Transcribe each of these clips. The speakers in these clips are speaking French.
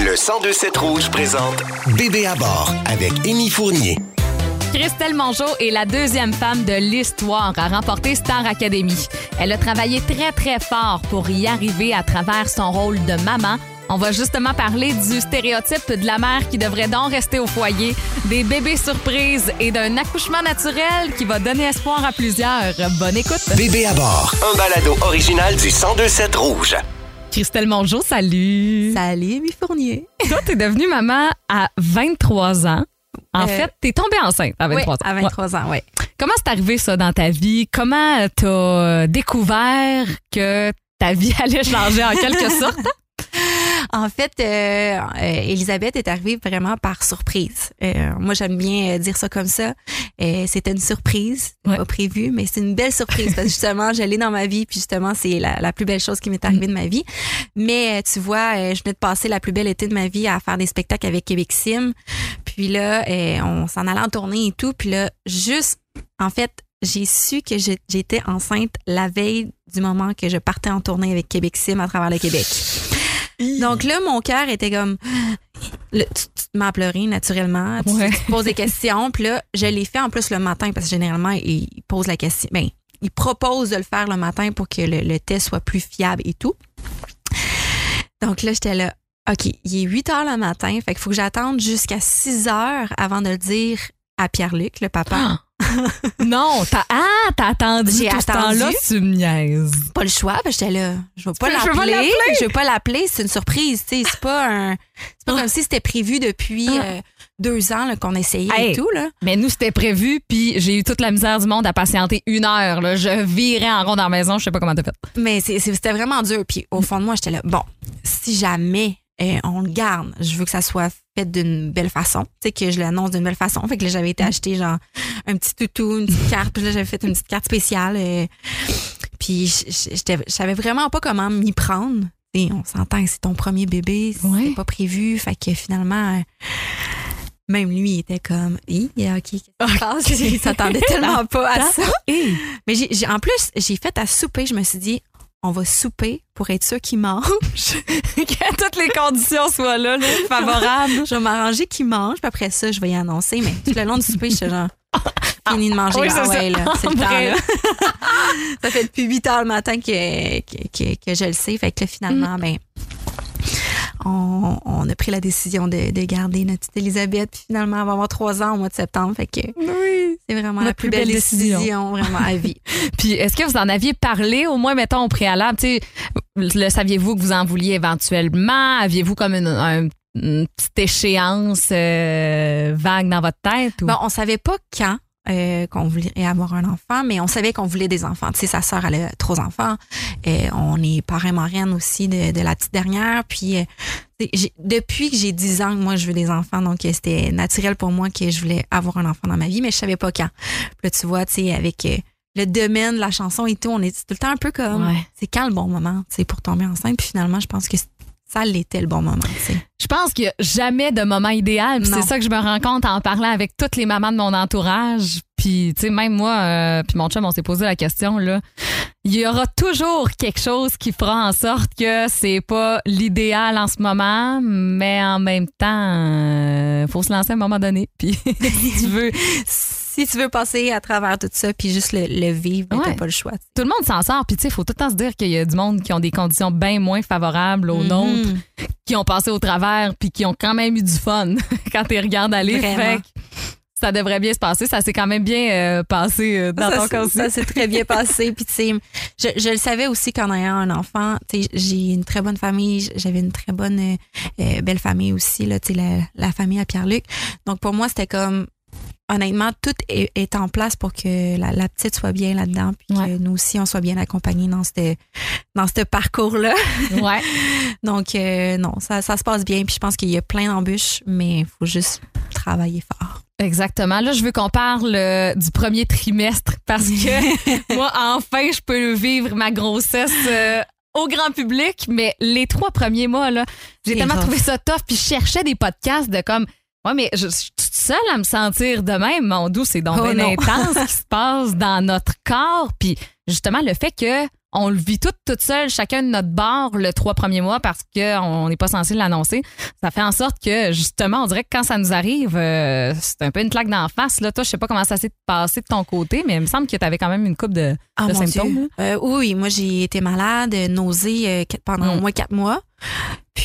Le 1027 Rouge présente Bébé à bord avec Émy Fournier. Christelle Mongeau est la deuxième femme de l'histoire à remporter Star Academy. Elle a travaillé très, très fort pour y arriver à travers son rôle de maman. On va justement parler du stéréotype de la mère qui devrait donc rester au foyer, des bébés surprises et d'un accouchement naturel qui va donner espoir à plusieurs. Bonne écoute. Bébé à bord, un balado original du 1027 Rouge. Christelle Mongeau, salut. Salut, Amy Fournier. Toi, t'es devenue maman à 23 ans. En Euh, fait, t'es tombée enceinte à 23 Oui, ans. à 23 ans, oui. Comment c'est arrivé ça dans ta vie? Comment t'as découvert que ta vie allait changer en quelque sorte? En fait, euh, euh, Elisabeth est arrivée vraiment par surprise. Euh, moi, j'aime bien euh, dire ça comme ça. Euh, C'était une surprise, Ouais. pas prévu, mais c'est une belle surprise parce que justement, je l'ai dans ma vie, puis justement, c'est la, la plus belle chose qui m'est arrivée de ma vie. Mais euh, tu vois, je venais de passer la plus belle été de ma vie à faire des spectacles avec Québec Sim. Puis là, euh, on s'en allait en tournée et tout. Puis là, juste, en fait, j'ai su que j'étais enceinte la veille du moment que je partais en tournée avec Québec Sim à travers le Québec. Donc là, mon cœur était comme. Là, tu, tu te mets à pleurer naturellement. Tu, Ouais. tu te poses des questions. Puis là, je l'ai fait en plus le matin parce que généralement, il il pose la question. Ben, il propose de le faire le matin pour que le, le test soit plus fiable et tout. Donc là, j'étais là. OK, il est 8 heures le matin. Fait qu'il faut que j'attende jusqu'à 6 heures avant de le dire à Pierre-Luc, le papa. non, t'as ah, t'as attendu J'ai tout ce attendu. temps-là, tu me niaises. pas le choix, parce que j'étais là, je vais pas Je veux pas l'appeler, l'appeler. je veux pas l'appeler, c'est une surprise, tu sais, c'est pas un c'est pas comme si c'était prévu depuis Ah. euh, deux ans là, qu'on essayait Hey. et tout là. Mais nous, c'était prévu, puis j'ai eu toute la misère du monde à patienter une heure. Là. Je virais en rond dans la maison, je sais pas comment t'as fait. Mais c'est- c'est- c'était vraiment dur puis au fond de moi, j'étais là, bon, si jamais euh, on le garde, je veux que ça soit fait d'une belle façon, tu sais que je l'annonce d'une belle façon. Fait que là, j'avais été acheter genre un petit toutou, une petite carte, puis là j'avais fait une petite carte spéciale euh, puis j- je savais vraiment pas comment m'y prendre. Sais, on s'entend que c'est ton premier bébé, c'est Ouais. pas prévu, fait que finalement euh, même lui il était comme, Hi, ok, qui se passe? Il s'attendait tellement pas à ça. Mais j'ai, j'ai- en plus, j'ai fait à souper, je me suis dit, on va souper pour être sûr qu'il mange. que toutes les conditions soient là, là, favorables. je vais m'arranger qu'il mange, puis après ça, je vais y annoncer. Mais tout le long du souper, j'étais genre, fini de manger. oui, ah ouais, ça. là, c'est le temps, là. ça fait depuis 8 heures le matin que, que, que, que je le sais. Fait que là, finalement, Mm. ben, on, on a pris la décision de, de garder notre petite Elisabeth. Puis finalement, elle va avoir 3 ans au mois de septembre. Fait que Oui. c'est vraiment La la, plus belle, décision. vraiment, à vie. Puis est-ce que vous en aviez parlé au moins, mettons, au préalable? Tu sais, le saviez-vous que vous en vouliez éventuellement? Aviez-vous comme une, un- une petite échéance euh, vague dans votre tête? Ou? Bon, on savait pas quand euh, qu'on voulait avoir un enfant, mais on savait qu'on voulait des enfants. Tu sais, sa sœur, elle a trois enfants. Euh, on est parrain marraine aussi de, de la petite dernière. Puis, depuis que j'ai 10 ans, moi, je veux des enfants. Donc, euh, c'était naturel pour moi que je voulais avoir un enfant dans ma vie, mais je savais pas quand. Puis là, tu vois, tu sais, avec euh, le domaine, la chanson et tout, on est tout le temps un peu comme, Ouais. c'est quand le bon moment, tu sais, pour tomber enceinte? Puis finalement, je pense que ça l'était le bon moment. Je pense qu'il n'y a jamais de moment idéal. C'est ça que je me rends compte en parlant avec toutes les mamans de mon entourage. Puis, tu sais, même moi, euh, puis mon chum, on s'est posé la question, là. Il y aura toujours quelque chose qui fera en sorte que c'est pas l'idéal en ce moment, mais en même temps, il faut se lancer à un moment donné. Puis, si tu veux, Si tu veux passer à travers tout ça, puis juste le, le vivre, ben, t'as Ouais. pas le choix. tout le monde s'en sort. Puis, tu sais, il faut tout le temps se dire qu'il y a du monde qui ont des conditions bien moins favorables aux Mhm. nôtres. qui ont passé au travers puis qui ont quand même eu du fun quand tu regardes aller. Fait ça devrait bien se passer. Ça s'est quand même bien euh, passé euh, dans ça, ton cas aussi. Ça s'est très bien passé. Puis, tu sais, je, je le savais aussi qu'en ayant un enfant, tu sais, j'ai une très bonne famille. J'avais une très bonne, euh, belle famille aussi, là, tu sais, la, la famille à Pierre-Luc. Donc, pour moi, c'était comme, honnêtement, tout est, est en place pour que la, la petite soit bien là-dedans. Puis Ouais. que nous aussi, on soit bien accompagnés dans ce dans parcours-là. Ouais. Donc, euh, non, ça, ça se passe bien. Puis, je pense qu'il y a plein d'embûches, mais il faut juste travailler fort. Exactement. Là, je veux qu'on parle euh, du premier trimestre parce que moi, enfin, je peux vivre ma grossesse euh, au grand public, mais les trois premiers mois, là, j'ai tellement rough. trouvé ça tough, puis je cherchais des podcasts de comme. Ouais, mais je, je suis toute seule à me sentir de même, mon doux, c'est donc Oh bien intense ce qui se passe dans notre corps. Puis justement, le fait que on le vit tout toute seule, chacun de notre bord le trois premiers mois parce qu'on n'est pas censé l'annoncer. Ça fait en sorte que justement, on dirait que quand ça nous arrive, euh, c'est un peu une claque d'en face. Là, toi, je sais pas comment ça s'est passé de ton côté, mais il me semble que tu avais quand même une coupe de, Ah, de symptômes. Euh, oui, moi j'ai été malade, nausée euh, pendant Mm. au moins quatre mois.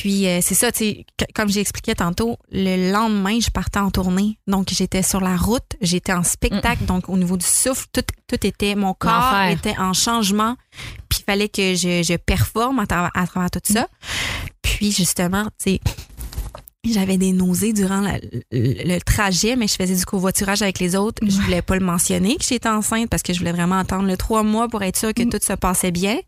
Puis euh, c'est ça, tu sais, comme j'ai expliqué tantôt, le lendemain, je partais en tournée. Donc j'étais sur la route, j'étais en spectacle, donc au niveau du souffle, tout, tout était, mon corps L'enfer. était en changement. Puis il fallait que je, je performe à, tra- à travers tout ça. Puis justement, tu sais, j'avais des nausées durant la- le, le trajet, mais je faisais du covoiturage avec les autres. Je voulais pas le mentionner que j'étais enceinte parce que je voulais vraiment attendre le trois mois pour être sûre que tout se passait bien.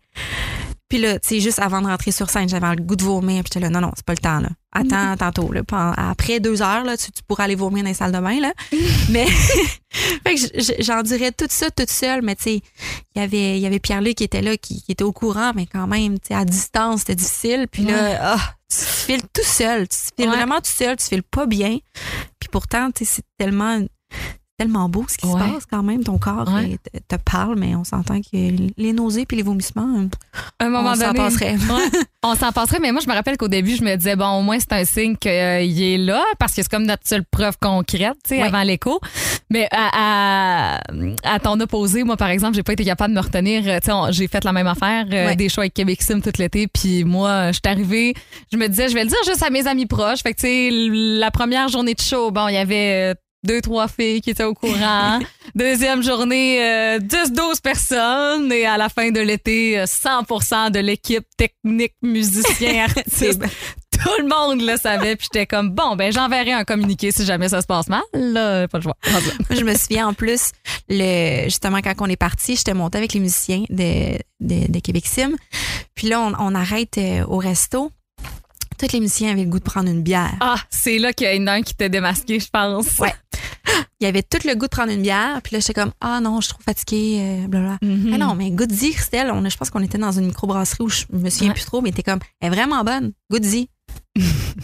Puis là, tu sais, juste avant de rentrer sur scène, j'avais le goût de vomir. Puis j'étais là, non, non, c'est pas le temps, là. Attends, tantôt, là. Après deux heures, là, tu, tu pourras aller vomir dans les salles de bain, là. mais, fait que j'endurais tout ça toute seule. Mais tu sais, il y avait, y avait Pierre-Luc qui était là, qui, qui était au courant, mais quand même, tu sais, à distance, c'était difficile. Puis là, ah, tu files tout seul. Tu files Ouais. vraiment tout seul. Tu files pas bien. Puis pourtant, tu sais, c'est tellement tellement beau ce qui Ouais. se passe quand même. Ton corps Ouais. euh, te, te parle, mais on s'entend que les nausées puis les vomissements, euh, un moment on s'en passerait. Ouais, on s'en passerait, mais moi, je me rappelle qu'au début, je me disais, bon, au moins, c'est un signe qu'il est là, parce que c'est comme notre seule preuve concrète, tu sais, avant l'écho. Mais à, à, à ton opposé, moi, par exemple, j'ai pas été capable de me retenir. Euh, Tu sais, j'ai fait la même affaire, euh, des shows avec Québec Sim tout l'été, puis moi, je suis arrivée, je me disais, je vais le dire juste à mes amis proches. Fait que, tu sais, la première journée de show, bon, il y avait euh, deux, trois filles qui étaient au courant. Deuxième journée, euh, 10, 12 personnes. Et à la fin de l'été, euh, 100% de l'équipe technique, musicien, artiste. Tout le monde le savait. Puis j'étais comme, bon, ben j'enverrai un communiqué si jamais ça se passe mal. Là, pas le choix. Je me souviens en plus, le, justement, quand on est parti, j'étais montée avec les musiciens de, de, de Québec Sim. Puis là, on, on arrête euh, au resto. Tous les musiciens avaient le goût de prendre une bière. Ah, c'est là qu'il y a un qui t'a démasqué, je pense. Ouais. Il y avait tout le goût de prendre une bière. Puis là, j'étais comme, ah non, je suis trop fatiguée, euh, blablabla. Mhm. Ah non, mais Goody, Christelle, on je pense qu'on était dans une microbrasserie où je me souviens Ouais. plus trop, mais t'es comme, elle est vraiment bonne, Goody.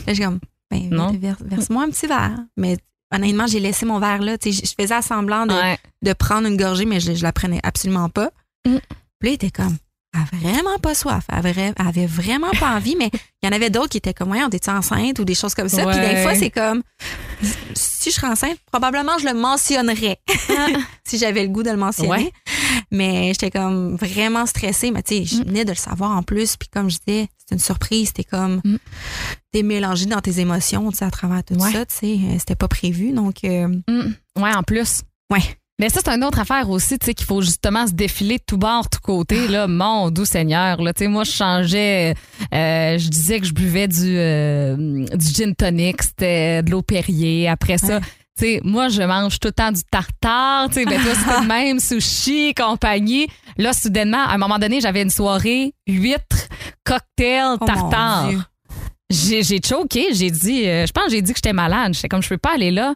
là, j'ai comme, ben, Non. vers- verse-moi un petit verre. Mais honnêtement, j'ai laissé mon verre là. Tu sais, je faisais semblant de, Ouais. de prendre une gorgée, mais je, je la prenais absolument pas. Mm. Puis là, il était comme, a vraiment pas soif. Elle avait, elle avait vraiment pas envie, mais il y en avait d'autres qui étaient comme, ouais, on était enceinte ou des choses comme ça. Puis des fois, c'est comme, si je serais enceinte, probablement je le mentionnerais si j'avais le goût de le mentionner. Ouais. Mais j'étais comme vraiment stressée. Mais tu sais, je venais de le savoir en plus. Puis comme je disais, c'était une surprise. C'était comme, Mm. t'es mélangé dans tes émotions, tu sais, à travers tout Ouais. ça. Tu sais, Euh, c'était pas prévu. Donc, euh, Mm. Ouais, en plus. ouais. Mais ça, c'est une autre affaire aussi, tu sais, qu'il faut justement se défiler de tout bord, tout côté. Là, mon doux Seigneur, là, tu sais, moi, je changeais, euh, je disais que je buvais du, euh, du gin tonic, c'était de l'eau Perrier. Après ça, Ouais. tu sais, moi, je mange tout le temps du tartare, tu sais, ben toi, c'était le même, sushi, compagnie. Là, soudainement, à un moment donné, j'avais une soirée, huîtres, cocktail, Oh, tartare. J'ai, j'ai choqué, j'ai dit, euh, je pense j'ai dit que j'étais malade. J'étais comme, je peux pas aller là.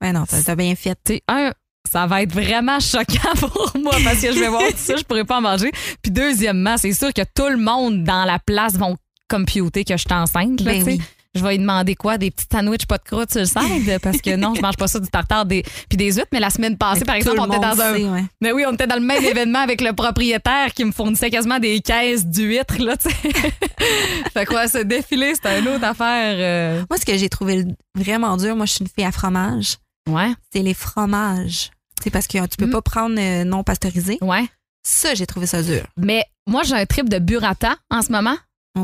ben non, t'as t'as bien fait. Tu sais, un, ça va être vraiment choquant pour moi parce que je vais voir tout ça, je pourrais pas en manger. Puis deuxièmement, c'est sûr que tout le monde dans la place vont computer que je suis enceinte. Là, Ben oui. Je vais lui demander quoi? Des petits sandwichs pas de croûte sur le side? Parce que non, je mange pas ça du tartare des, puis des huîtres. Mais la semaine passée, par exemple, le on était dans un. sait, ouais. Mais oui, on était dans le même événement avec le propriétaire qui me fournissait quasiment des caisses d'huîtres, là, tu sais. fait quoi, ce défilé, c'était une autre affaire. euh, Moi, ce que j'ai trouvé vraiment dur, moi, je suis une fille à fromage. Ouais, C'est les fromages. C'est parce que tu peux Mm. pas prendre euh, non pasteurisé. ouais. Ça, j'ai trouvé ça dur. Mais moi, j'ai un trip de burrata en ce moment.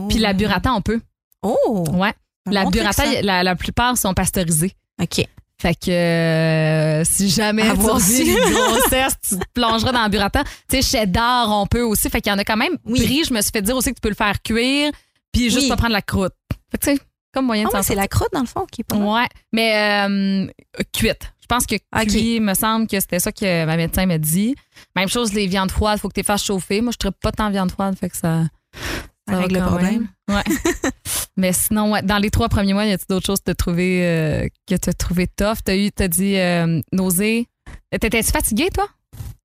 Puis la burrata, on peut. Oh! Ouais. La burrata, la, la plupart sont pasteurisés. OK. Fait que euh, si jamais tu voir revis si. une grossesse, tu te plongeras dans la burrata. Tu sais, cheddar, on peut aussi. Fait qu'il y en a quand même Oui. pris. Je me suis fait dire aussi que tu peux le faire cuire, puis juste Oui. pas prendre la croûte. Fait que tu sais, comme moyen Ah de c'est la croûte, dans le fond, qui est pas. Ouais, mais euh, cuite. Je pense que Ok. cuit, me semble que c'était ça que ma médecin m'a dit. Même chose, les viandes froides, faut que tu les fasses chauffer. Moi, je ne pas tant de viande froide, fait que ça. Ça règle le problème. même. Ouais. mais sinon, ouais, dans les trois premiers mois, y a-t-il d'autres choses que tu as trouvé, euh, que as trouvé tough? Tu as eu, t'as dit euh, nausée. T'étais-tu fatiguée, toi?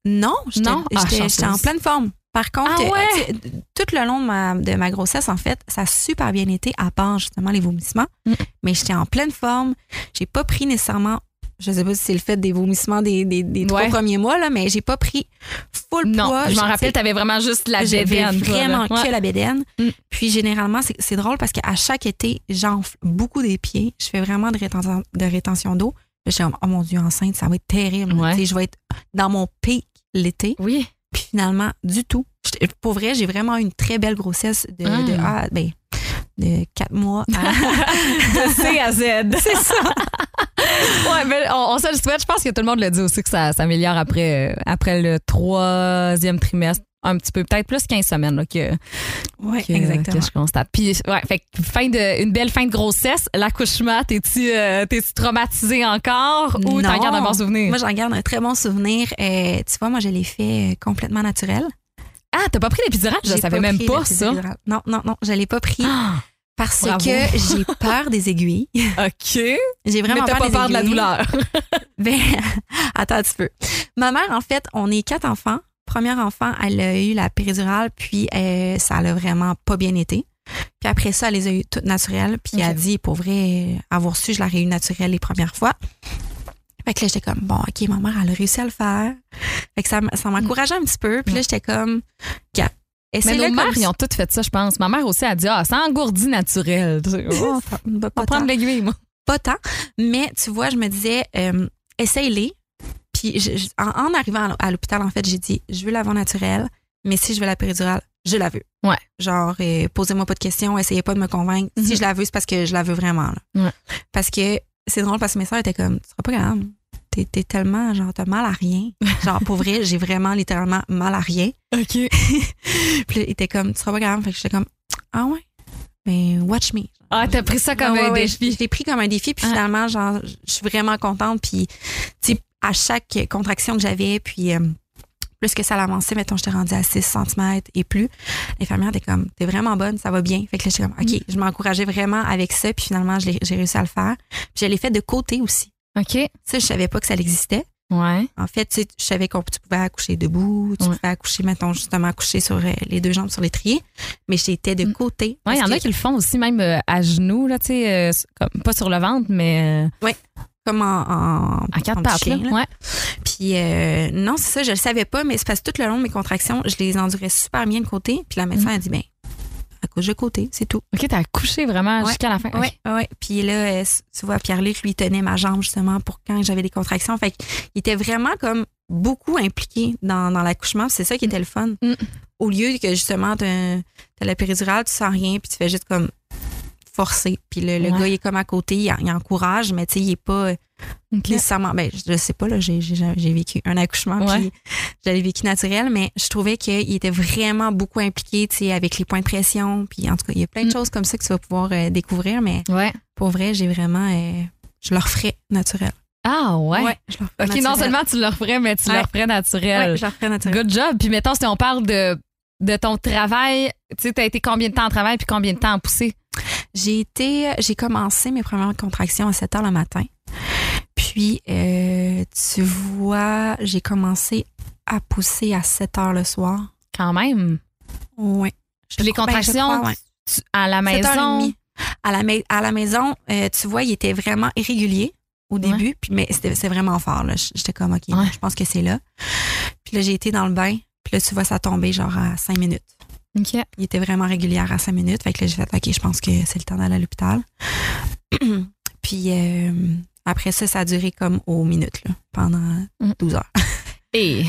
Non, j'étais? Ah, en pleine forme. Par contre, Ah ouais? euh, tout le long de ma, de ma grossesse, en fait, ça a super bien été, à part justement les vomissements. Mm. Mais j'étais en pleine forme. J'ai pas pris nécessairement je sais pas si c'est le fait des vomissements des, des, des trois premiers mois, là, mais j'ai pas pris full Non, poids. je m'en rappelle, t'avais vraiment juste la bédaine. toi, vraiment Ouais. que la bédaine. Mm. Puis généralement, c'est drôle parce qu'à chaque été, j'enfle beaucoup des pieds. Je fais vraiment de rétention, de rétention d'eau. Je suis comme, oh mon Dieu, enceinte, ça va être terrible. Ouais. Je vais être dans mon pic l'été. Oui. Puis finalement, du tout. Pour vrai, j'ai vraiment une très belle grossesse de, Mm. de, ah, ben, de quatre mois à. De C à Z. c'est ça. Ouais, mais on, on se le souhaite. Je pense que tout le monde le dit aussi que ça s'améliore après, euh, après le troisième trimestre. Un petit peu, peut-être plus 15 semaines là, que, Oui, que, exactement. que je constate. Puis, ouais, fait fin de, une belle fin de grossesse. L'accouchement, t'es-tu euh, encore ou t'en gardes un bon souvenir? Moi, j'en garde un très bon souvenir. Euh, tu vois, moi, je l'ai fait euh, complètement naturel. Ah, t'as pas pris l'épidural? Je savais même pas ça. Non, non, non, je l'ai pas pris Ah, parce bravo. que j'ai peur des aiguilles. OK. J'ai Mais vraiment t'as pas des peur de la douleur. Ben, attends un petit peu. Ma mère, en fait, on est quatre enfants. Premier enfant, elle a eu la péridurale, puis euh, ça l'a vraiment pas bien été. Puis après ça, elle les a eues toutes naturelles. Puis elle a dit, pour vrai, avoir su, je l'aurais eu naturelle les premières fois. Fait que là, j'étais comme, bon, OK, ma mère, elle a réussi à le faire. Fait que ça, ça m'encourageait un petit peu. Puis là, j'étais comme, gars, Mais essaye-le nos mères, ils ont toutes fait ça, je pense. Ma mère aussi a dit, ah, ça engourdit naturel. Oh, ça. Pas, pas prendre l'aiguille, moi. Pas tant. Mais tu vois, je me disais, euh, essaye-les. Puis je- je- en, en arrivant à l'hôpital, en fait, j'ai dit, je veux l'avant naturelle, mais si je veux la péridurale, je la veux. Ouais. Genre, euh, posez-moi pas de questions, essayez pas de me convaincre. Mhm. Si je la veux, c'est parce que je la veux vraiment. là. Ouais. Parce que c'est drôle parce que mes soeurs étaient comme, tu seras pas grave. T'es, tellement, genre, t'as mal à rien. Genre, pour vrai, j'ai vraiment littéralement mal à rien. OK. Puis il était comme, tu seras pas grave. Fait que j'étais comme, ah ouais? Ben, watch me. Ah, t'as pris ça comme Ouais, un ouais, défi. Je l'ai pris comme un défi, puis Ah. finalement, genre, je suis vraiment contente. Puis, tu sais, à chaque contraction que j'avais, puis euh, plus que ça l'avançait, mettons, j'étais rendue à 6 cm et plus, l'infirmière était comme, t'es vraiment bonne, ça va bien. Fait que là, j'étais comme, OK, je m'encourageais vraiment avec ça, puis finalement, j'ai réussi à le faire. Puis, je l'ai fait de côté aussi. OK. Ça, je savais pas que ça existait. Ouais. En fait, tu sais, je savais qu'on tu pouvais accoucher debout, tu Ouais. pouvais accoucher, mettons, justement, accoucher sur euh, les deux jambes sur l'étrier, mais j'étais de Mm. côté. Ouais, il y en a qui le font aussi même euh, à genoux, là, tu sais, euh, comme- pas sur le ventre, mais euh, comme en, en, quatre en pattes, là. chien, là. Ouais. Puis non, c'est ça, je le savais pas, mais c'est parce que tout le long de mes contractions, je les endurais super bien de côté. Puis la médecin a dit, ben, accouche de côté, c'est tout. OK, t'as accouché vraiment Ouais. jusqu'à la fin. Ouais, ouais. Puis là, euh, tu vois, Pierre-Luc, lui, tenait ma jambe justement pour quand j'avais des contractions. Fait qu'il était vraiment comme beaucoup impliqué dans, dans l'accouchement. C'est ça qui était le fun. Mm. Au lieu que justement, t'as la péridurale, tu sens rien, puis tu fais juste comme forcer. Puis le, le Ouais. gars, il est comme à côté, il, il encourage, mais tu sais, il est pas OK. nécessairement. Ben, je sais pas, là, j'ai, vécu un accouchement, Ouais. puis j'avais vécu naturel, mais je trouvais qu'il était vraiment beaucoup impliqué, tu sais, avec les points de pression. Puis en tout cas, il y a plein de Mm. choses comme ça que tu vas pouvoir euh, découvrir, mais Ouais. pour vrai, j'ai vraiment. euh, je le referais naturel. Ah, ouais. je OK, non seulement tu le referais, mais tu Ouais. le referais naturel. Ouais, je le referais naturel. Good job. Puis mettons, si on parle de, de ton travail, tu sais, t'as été combien de temps en travail puis combien de temps en poussée? J'ai été, j'ai commencé mes premières contractions à 7 heures le matin. Puis, euh, tu vois, j'ai commencé à pousser à 7 heures le soir. Quand même? Puis les contractions, ouais. Tu- à la 7 heures et maison? À la, à la maison, euh, tu vois, il était vraiment irrégulier au début, puis, mais c'est vraiment fort. là. J'étais comme, OK, Ouais. je pense que c'est là. Puis là, j'ai été dans le bain, puis là, tu vois, ça tombait genre à 5 minutes. Il était vraiment régulière à 5 minutes. Fait que là, j'ai fait, OK, je pense que c'est le temps d'aller à l'hôpital. puis euh, après ça, ça a duré comme aux minutes, là, pendant Mm. 12 heures. Et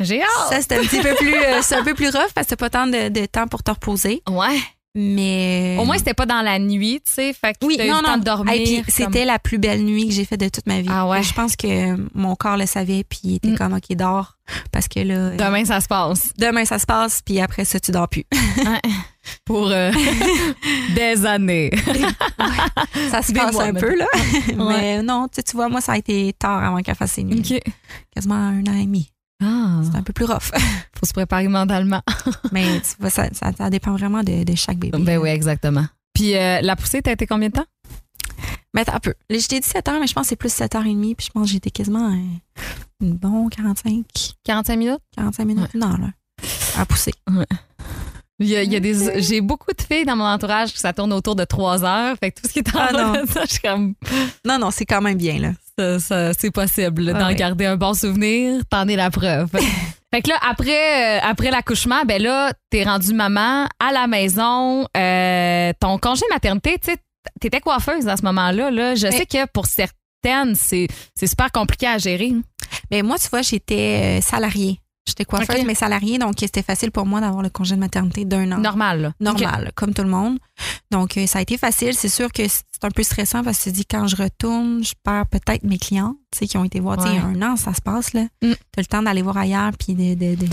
j'ai hâte. Ça, c'était un petit peu plus, euh, c'est un peu plus rough parce que t'as pas tant de, de temps pour te reposer. Ouais. Mais. Au moins, c'était pas dans la nuit, tu sais. Fait que Oui, non, non. de dormir. Hey, comme- c'était la plus belle nuit que j'ai faite de toute ma vie. Ah ouais? Je pense que mon corps le savait, puis il était Mm. comme, OK, dors. Parce que là, euh, Demain, ça se passe. demain, ça se passe, puis après ça, tu dors plus. Pour euh, des années. ça se Des passe mois, un peu, là. Ouais. Mais non, tu vois, moi, ça a été tard avant qu'elle fasse ses nuits. OK. Quasiment un an et demi. Ah, C'est un peu plus rough. faut se préparer mentalement. Mais tu vois, ça, ça, ça dépend vraiment de, de chaque bébé. Ben oui, exactement. Puis euh, la poussée, t'as été combien de temps? Mais attends un peu. J'étais 17 heures, mais je pense que c'est plus 7 heures et demie, puis je pense que j'étais quasiment un, une bon 45, 45 minutes? 45 minutes, heure, là, à pousser. Il y a, il y a des, j'ai beaucoup de filles dans mon entourage que ça tourne autour de 3 heures. Fait que tout ce qui est en Ah, non. de ça, je suis comme. Non, non, c'est quand même bien, là. Ça, ça- c'est possible d'en ouais. garder un bon souvenir. T'en es la preuve. fait que là, après, euh, après l'accouchement, ben là, t'es rendu maman à la maison. Euh, ton congé maternité, tu t'étais coiffeuse à ce moment-là. Là. Je sais que pour certaines, c'est, c'est super compliqué à gérer. Mais moi, tu vois, j'étais euh, salariée. J'étais coiffeuse, Ok. mais salariée, donc c'était facile pour moi d'avoir le congé de maternité d'un an. Normal. Là. Normal, comme tout le monde. Donc, euh, ça a été facile. C'est sûr que c'est un peu stressant parce que tu te dis, quand je retourne, je perds peut-être mes clients, tu sais, qui ont été voir, tu sais, il y a un an, ça se passe, là. Mm. T'as le temps d'aller voir ailleurs puis de, de, de,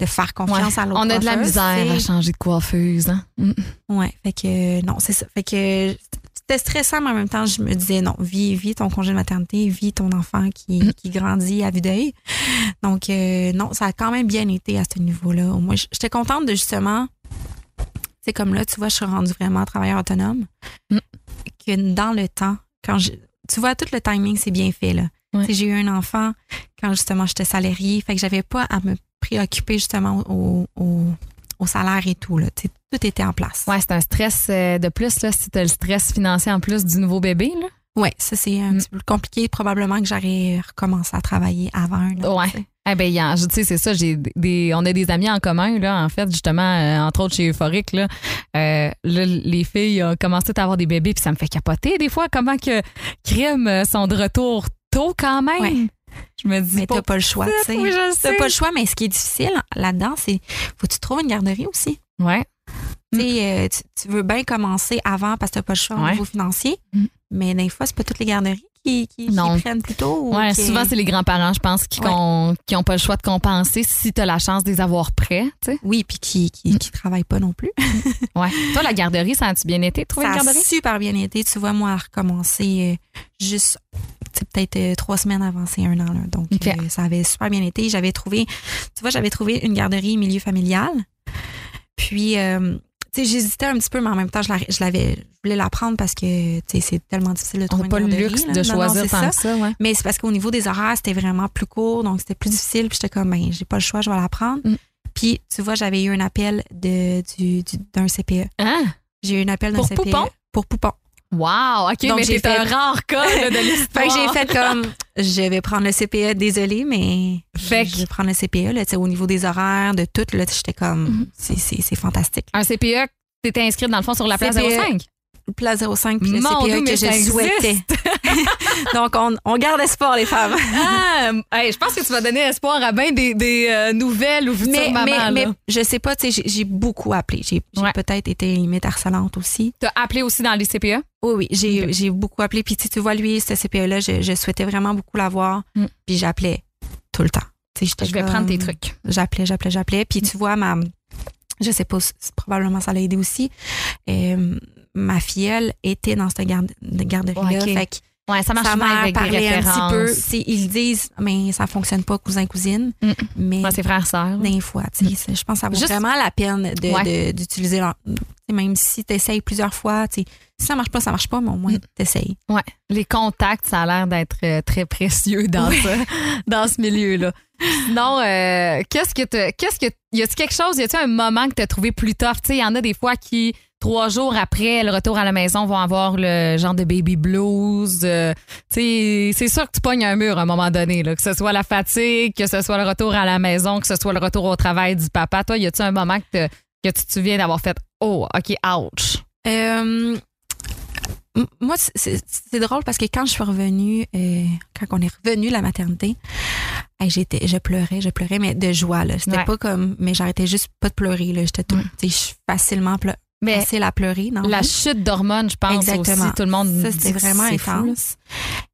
de faire confiance Ouais. à l'autre On a de la misère à tu changer de coiffeuse. Hein? Mm. Ouais, fait que, euh, non, c'est ça. Fait que c'était stressant, mais en même temps, je me disais, non, vis, vis ton congé de maternité, vis ton enfant qui, Mm. qui grandit à vue d'œil. Donc, euh, non, ça a quand même bien été à ce niveau-là. Moi, j'étais contente de justement, c'est comme là, tu vois, je suis rendue vraiment travailleur autonome. Mm. Que dans le temps, quand je, tu vois, tout le timing, c'est bien fait, là. Ouais. J'ai eu un enfant quand justement j'étais salariée, fait que j'avais pas à me préoccuper justement au, au, au salaire et tout, là. Tout était en place. Ouais, c'est un stress euh, de plus, là, si t'as le stress financier en plus du nouveau bébé. Là. Ouais, ça c'est un Mm. petit peu compliqué. Probablement que j'aurais recommencé à travailler avant un an. Ouais. tu. Eh ben, tu sais, c'est ça. J'ai des, on a des amis en commun là, en fait, justement, euh, entre autres chez Euphorique là, euh, là, les filles ont commencé à avoir des bébés, puis ça me fait capoter des fois comment que crème sont de retour tôt quand même. Ouais. Je me dis Mais t'as pas le choix, tu sais. Oui, T'as pas le choix, mais ce qui est difficile là-dedans, c'est faut que tu trouves une garderie aussi. Ouais. Tu euh, tu, tu veux bien commencer avant parce que t'as pas le choix au Ouais. niveau financier, Mm. mais des fois, c'est pas toutes les garderies qui, qui, qui Non. prennent plus tôt. ou Ouais, qui- souvent c'est les grands-parents, je pense, qui Ouais. ont, qui ont pas le choix de compenser si tu as la chance de les avoir prêts, tu. Oui, puis qui, qui, qui travaillent pas non plus. Ouais. Toi la garderie, ça a-tu bien été de trouver Ça une a garderie? super bien été. Tu vois, moi, à recommencer euh, juste tu peut-être euh, trois semaines avant, c'est un an. Là. Donc, euh, ça avait super bien été. J'avais trouvé, tu vois, j'avais trouvé une garderie milieu familial. Puis, euh, tu j'hésitais un petit peu, mais en même temps, je la- je l'avais, je voulais la prendre parce que, c'est tellement difficile de On trouver n'a une pas le luxe là. de Non, choisir tant ça. que ça, ouais. Mais c'est parce qu'au niveau des horaires, c'était vraiment plus court, donc c'était plus difficile. Puis j'étais comme, ben, j'ai pas le choix, je vais la prendre. Mm. Puis, tu vois, j'avais eu un appel de, du, du- d'un CPE. Hein? J'ai eu un appel d'un Pour CPE. Poupon? Pour Poupon. Wow, OK, Donc, mais j'ai c'est un fait- rare cas là, de l'histoire. Fait que j'ai fait comme, je vais prendre le CPE, désolé, mais Fait je vais prendre le CPE. Là, tu sais, au niveau des horaires, de tout, là, j'étais comme, Mhm. c'est, fantastique. Un CPE, t'étais inscrite dans le fond sur la place CPE. 05. Place 05, puis le CPE que je souhaitais. Donc, on, on garde espoir, les femmes. Ah, hey, je pense que tu vas donner espoir à bien des, des, euh, nouvelles ou futures mais, mamans. mais, là. mais je sais pas, tu sais, j'ai, beaucoup appelé. J'ai, Ouais. peut-être été limite harcelante aussi. T'as appelé aussi dans les CPE? Oui, oui, j'ai, beaucoup appelé. Puis, tu tu vois, lui, ce CPE-là, je, je souhaitais vraiment beaucoup l'avoir. Mm. Puis, j'appelais tout le temps. Tu Je vais comme- prendre tes trucs. J'appelais, j'appelais, j'appelais. Puis tu vois, ma, je sais pas, probablement ça l'a aidé aussi. Euh, ma filleule était dans cette garde, de garderie-là. Ok. Fait que Ouais, ça marche avec des parlait un petit peu. Ils disent, mais ça fonctionne pas, cousin-cousine. Mm. Mais Ouais, c'est frère-sœur. des fois, tu sais, je pense que ça vaut Juste- vraiment la peine Ouais. d'utiliser leur- même si tu essayes plusieurs fois, tu sais, si ça marche pas, ça marche pas, mais au moins Mm. t'essayes. Ouais. Les contacts, ça a l'air d'être euh, très précieux dans, ça, dans ce milieu-là. Sinon, euh, qu'est-ce que tu qu'est-ce que y a-tu quelque chose, y a-tu un moment que tu as trouvé plus tough? Tu sais, il y en a des fois qui trois jours après le retour à la maison vont avoir le genre de baby blues. euh, c'est sûr que tu pognes un mur à un moment donné, là, que ce soit la fatigue, que ce soit le retour à la maison, que ce soit le retour au travail du papa. Toi, y a-tu un moment que, que tu te souviens d'avoir fait oh, ok, ouch? Euh, moi, c'est- drôle parce que quand je suis revenue, euh, quand on est revenu la maternité, j'étais, je pleurais, je pleurais, mais de joie. Là. C'était Ouais. pas comme, mais j'arrêtais juste pas de pleurer. Là. J'étais tout, sais, je suis facilement pleu- Mais facile à pleurer. dans la chute d'hormones, je pense Exactement. aussi, tout le monde Ça, c'était vraiment fou, intense.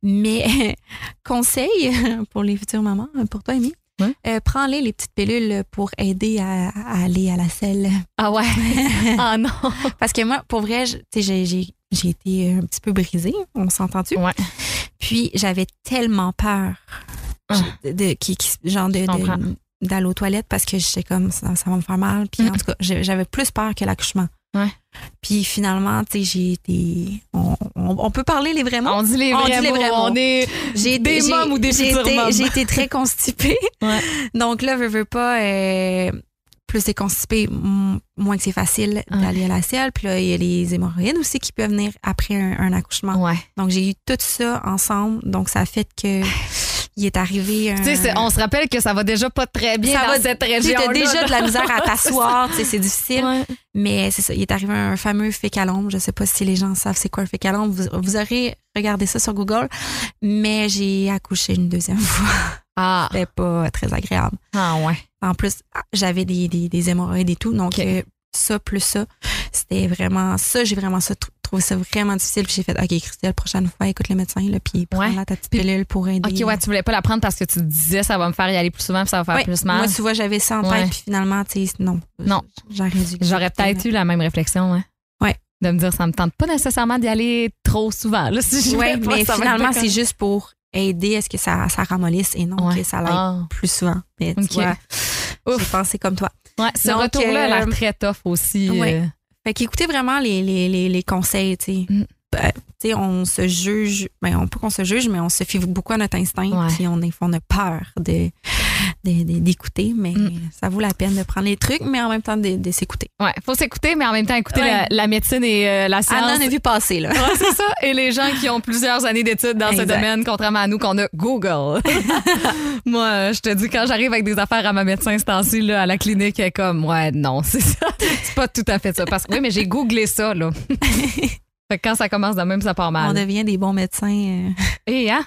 Mais conseil pour les futures mamans, pour toi, Amy, Ouais. euh, prends-les les petites pilules pour aider à, à aller à la selle. Ah ouais? ah non. Parce que moi, pour vrai, j'ai, été un petit peu brisée, on s'entend-tu? Ouais. Puis j'avais tellement peur Ah. de, de- qui, qui- genre de, d'aller aux toilettes parce que j'étais comme ça, ça va me faire mal. Puis en Mm. tout cas, j'avais plus peur que l'accouchement. Ouais. Puis finalement, tu sais, j'ai été. On, on- on peut parler les vrais mots? On dit les On vrais dit les mots, vrais On mots. est J'ai des mômes ou des futurs j'ai été très constipée. Ouais. Donc là, veux, veux pas. euh, plus c'est constipé, moins que c'est facile d'aller à la selle. Puis là, il y a les hémorroïdes aussi qui peuvent venir après un, un accouchement. Donc, j'ai eu tout ça ensemble. Donc, ça a fait que il est arrivé un... Tu sais, on se rappelle que ça va déjà pas très bien Ça dans va- cette Tu région. t'as déjà de la misère à t'asseoir, tu c'est difficile. Ouais. Mais c'est ça, il est arrivé un fameux fécalome. Je sais pas si les gens savent c'est quoi un fécalome. Vous, vous aurez regardé ça sur Google. Mais j'ai accouché une deuxième fois. Ah, C'était pas très agréable. ah ouais. En plus, ah, j'avais des, des, des hémorroïdes et tout. Donc, euh, ça plus ça, c'était vraiment ça. J'ai vraiment ça, trouvé ça vraiment difficile. Puis j'ai fait, OK, Christelle, prochaine fois, écoute le médecin, là, puis prends Ouais. là ta petite pilule pour aider. OK, ouais, tu voulais pas la prendre parce que tu te disais ça va me faire y aller plus souvent puis ça va faire Ouais, plus mal. Moi, tu vois, j'avais ça en tête, Ouais. puis finalement, tu sais, non. Non. J'aurais dû. J'aurais peut-être eu la même réflexion, hein. Ouais. De me dire, ça me tente pas nécessairement d'y aller trop souvent. Là, si pas, mais finalement, c'est comme- juste pour aider à ce que ça, ça ramollisse et non Ouais. que ça l'aide Ah. plus souvent. Mais tu Ok. vois, j'ai pensé comme toi. Ouais, ce retour-là a l'air euh, très tough aussi. ouais. Fait qu'écoutez vraiment les, les, les, les conseils, tu sais. Mm. Ben, tu sais, on se juge, ben, on, pas qu'on se juge, mais on se fie beaucoup à notre instinct, puis on, on a peur de- d'écouter, mais Mm. ça vaut la peine de prendre les trucs, mais en même temps de, de s'écouter. Ouais, faut s'écouter, mais en même temps écouter Ouais. la, la médecine et euh, la science. Anna en a vu passer, là. Ouais, c'est ça. Et les gens qui ont plusieurs années d'études dans ce domaine, contrairement à nous qu'on a Google. Moi, euh, je te dis, quand j'arrive avec des affaires à ma médecin ce temps-ci, là, à la clinique, elle est comme, ouais, non, c'est ça. C'est pas tout à fait ça. Parce que oui, mais j'ai googlé ça, là. fait que quand ça commence de même, ça part On mal. devient des bons médecins. euh, Et, hein?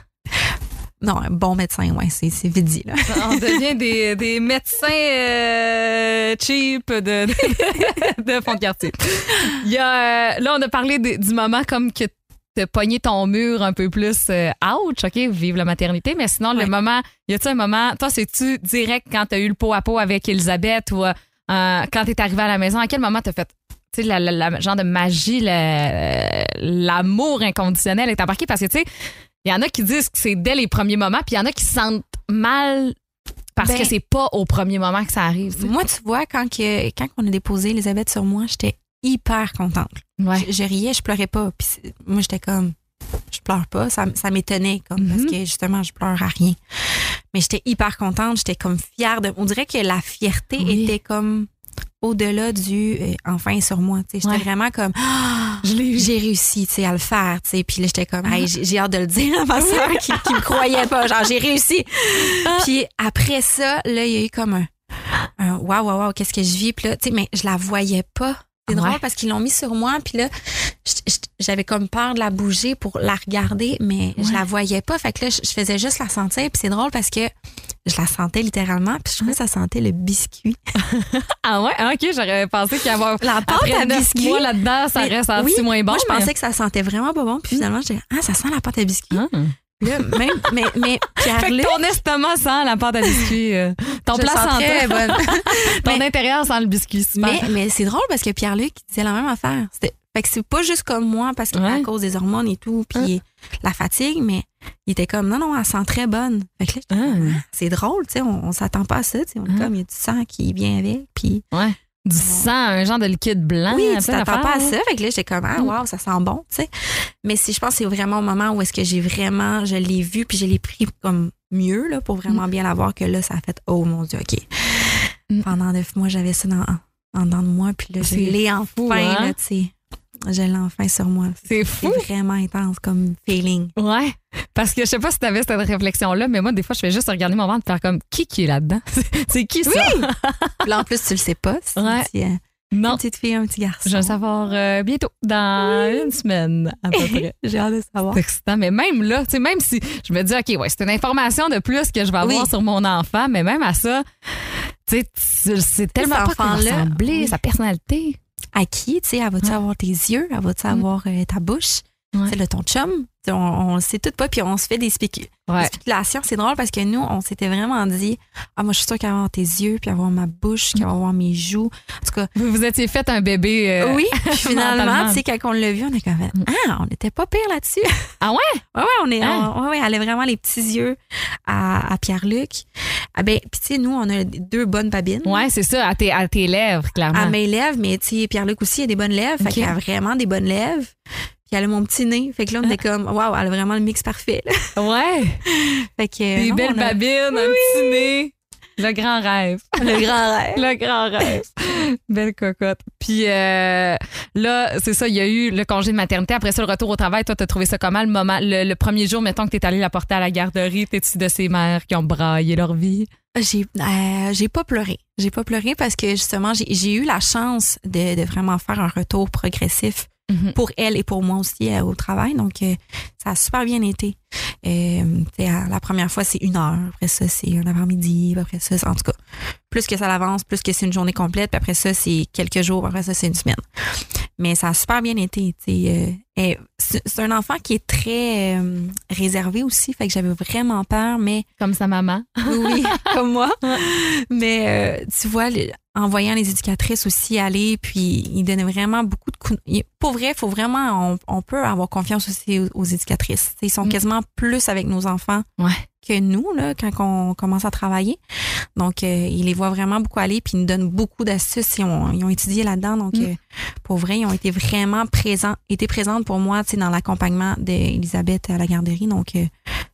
Non, un bon médecin, ouais, c'est, c'est vite dit, là. On devient des, des médecins euh, cheap de, de, de fond de quartier. Il y a, euh, là, on a parlé du moment comme que te pogné ton mur un peu plus euh, ouch, OK, vive la maternité, mais sinon, le moment, y a-tu un moment, toi, c'est-tu direct quand t'as eu le pot à pot avec Elisabeth ou euh, quand t'es arrivé à la maison, à quel moment t'as fait, tu sais, la, la- la- genre de magie, la- l'amour inconditionnel est embarqué? Parce que, tu sais, il y en a qui disent que c'est dès les premiers moments, puis il y en a qui se sentent mal parce Ben- que c'est pas au premier moment que ça arrive. Moi, tu vois, quand, que, quand on a déposé Elisabeth sur moi, j'étais hyper contente. Ouais. Je, je riais, je pleurais pas. Puis moi, j'étais comme, je pleure pas. Ça, ça m'étonnait, comme, parce Mhm. que justement, je pleure à rien. Mais j'étais hyper contente. J'étais comme fière de. On dirait que la fierté Oui. était comme au-delà du euh, enfin sur moi. J'étais Ouais. vraiment comme, Ah, j'ai réussi à le faire. Puis là, j'étais comme, Hey, j'ai hâte de le dire à ma soeur qui, qui me croyait pas. Genre, j'ai réussi. Puis après ça, là, il y a eu comme un, waouh, waouh, waouh, qu'est-ce que je vis. Puis là, tu sais, mais je la voyais pas. C'est Ouais. drôle parce qu'ils l'ont mis sur moi. Puis là, j'avais comme peur de la bouger pour la regarder, mais je la voyais pas. Fait que là, je faisais juste la sentir. Puis c'est drôle parce que je la sentais littéralement. Puis je trouvais que ça sentait le biscuit. Ah ouais, Ah, ok, j'aurais pensé qu'il y avait La pâte à biscuit. là-dedans, ça Mais reste oui, moins bon. Moi, je mais- pensais que ça sentait vraiment pas bon. Puis finalement, j'étais, ah, ça sent la pâte à biscuit. Ah. Là, même, mais, mais Pierre-Luc, ton estomac sent la pâte à biscuit. euh, ton placenta, sentais bonne. ton mais- intérieur sent le biscuit. Super. Mais, mais c'est drôle parce que Pierre-Luc disait la même affaire. Fait que c'est pas juste comme moi parce que Ouais. à cause des hormones et tout, puis la fatigue, mais il était comme non, non, elle sent très bonne. Fait que là, Ah. C'est drôle, tu sais, on, on s'attend pas à ça, on est Ah. comme, il y a du sang qui vient avec, puis Ouais. Du sang, un genre de liquide blanc. oui, tu t'attends pas à ça. Fait que là, j'étais comme, ah, Mm. wow, ça sent bon, tu sais. Mais si je pense que c'est vraiment au moment où est-ce que j'ai vraiment, je l'ai vu, puis je l'ai pris comme mieux, là, pour vraiment bien l'avoir, que là, ça a fait, oh mon Dieu, OK. Mm. Pendant neuf mois, j'avais ça dans, en dedans de moi, puis là, je l'ai enfin, hein? là, tu sais. Je l'ai enfin sur moi. C'est fou. C'est vraiment intense comme feeling. Ouais. Parce que je sais pas si t'avais cette réflexion-là, mais moi, des fois, je fais juste regarder mon ventre et faire comme qui qui est là-dedans? C'est qui ça? Puis Là, en plus, tu le sais pas. C'est Ouais. petit, euh, Non. une petite fille, un petit garçon. Je vais le savoir euh, bientôt, dans une semaine à peu près. J'ai hâte de savoir. C'est excitant. Mais même là, tu sais, même si je me dis, OK, ouais, c'est une information de plus que je vais avoir Oui. sur mon enfant, mais même à ça, tu sais, tu- c'est tellement pas comment oui. sa personnalité. À qui, tu sais, elle va-tu avoir tes yeux? Elle va-tu avoir euh, ta bouche? Ouais. C'est le ton chum? On, on le sait tout pas, puis on se fait des, spécu- des Ouais. spéculations. C'est drôle parce que nous, on s'était vraiment dit, ah, moi, je suis sûre qu'elle va avoir tes yeux, puis avoir ma bouche, qu'elle va avoir mes joues. En tout cas, Vous vous étiez fait un bébé. euh, oui, puis finalement, tu sais, quand on l'a vu, on est comme, ah, on n'était pas pire là-dessus. Ah ouais? Ouais, ouais, on est, Hein? on- ouais, ouais, elle a vraiment les petits yeux à, à Pierre-Luc. Ah ben, puis tu sais, nous, on a deux bonnes babines. Ouais, c'est ça, à tes, à tes lèvres, clairement. À mes lèvres, mais tu sais, Pierre-Luc aussi a des bonnes lèvres. Ok. Fait qu'elle a vraiment des bonnes lèvres. Puis elle a mon petit nez. Fait que là, on était comme, waouh, elle a vraiment le mix parfait. là. Ouais. Fait que. Des non, belles a- babines, un petit nez. Le grand rêve. Le grand rêve. Le grand rêve. Belle cocotte. Puis euh, là, c'est ça, il y a eu le congé de maternité. Après ça, le retour au travail. Toi, t'as trouvé ça comment le moment, le, le premier jour, mettons que t'es allé la porter à la garderie, t'es-tu de ces mères qui ont braillé leur vie? J'ai euh, j'ai pas pleuré. J'ai pas pleuré parce que justement, j'ai j'ai eu la chance de, de vraiment faire un retour progressif Pour elle et pour moi aussi euh, au travail. Donc, euh, ça a super bien été. Euh, la première fois, c'est une heure. Après ça, c'est un avant-midi. Après ça, en tout cas, plus que ça l'avance, plus que c'est une journée complète. Puis après ça, c'est quelques jours. Après ça, c'est une semaine. Mais ça a super bien été. euh, c'est un enfant qui est très euh, réservé aussi. Fait que j'avais vraiment peur, mais Comme sa maman. oui, comme moi. Mais euh, tu vois, en voyant les éducatrices aussi aller, puis ils donnaient vraiment beaucoup de coups. Pour vrai, faut vraiment, on, on peut avoir confiance aussi aux, aux éducatrices. Ils sont Mm. quasiment plus avec nos enfants Ouais. que nous là, quand on commence à travailler. Donc, euh, ils les voient vraiment beaucoup aller, puis ils nous donnent beaucoup d'astuces. Ils ont, ils ont étudié là-dedans. Donc, Mm. euh, pour vrai, ils ont été vraiment présents, été présentes pour moi, tu sais, dans l'accompagnement d'Elisabeth à la garderie. Donc, euh,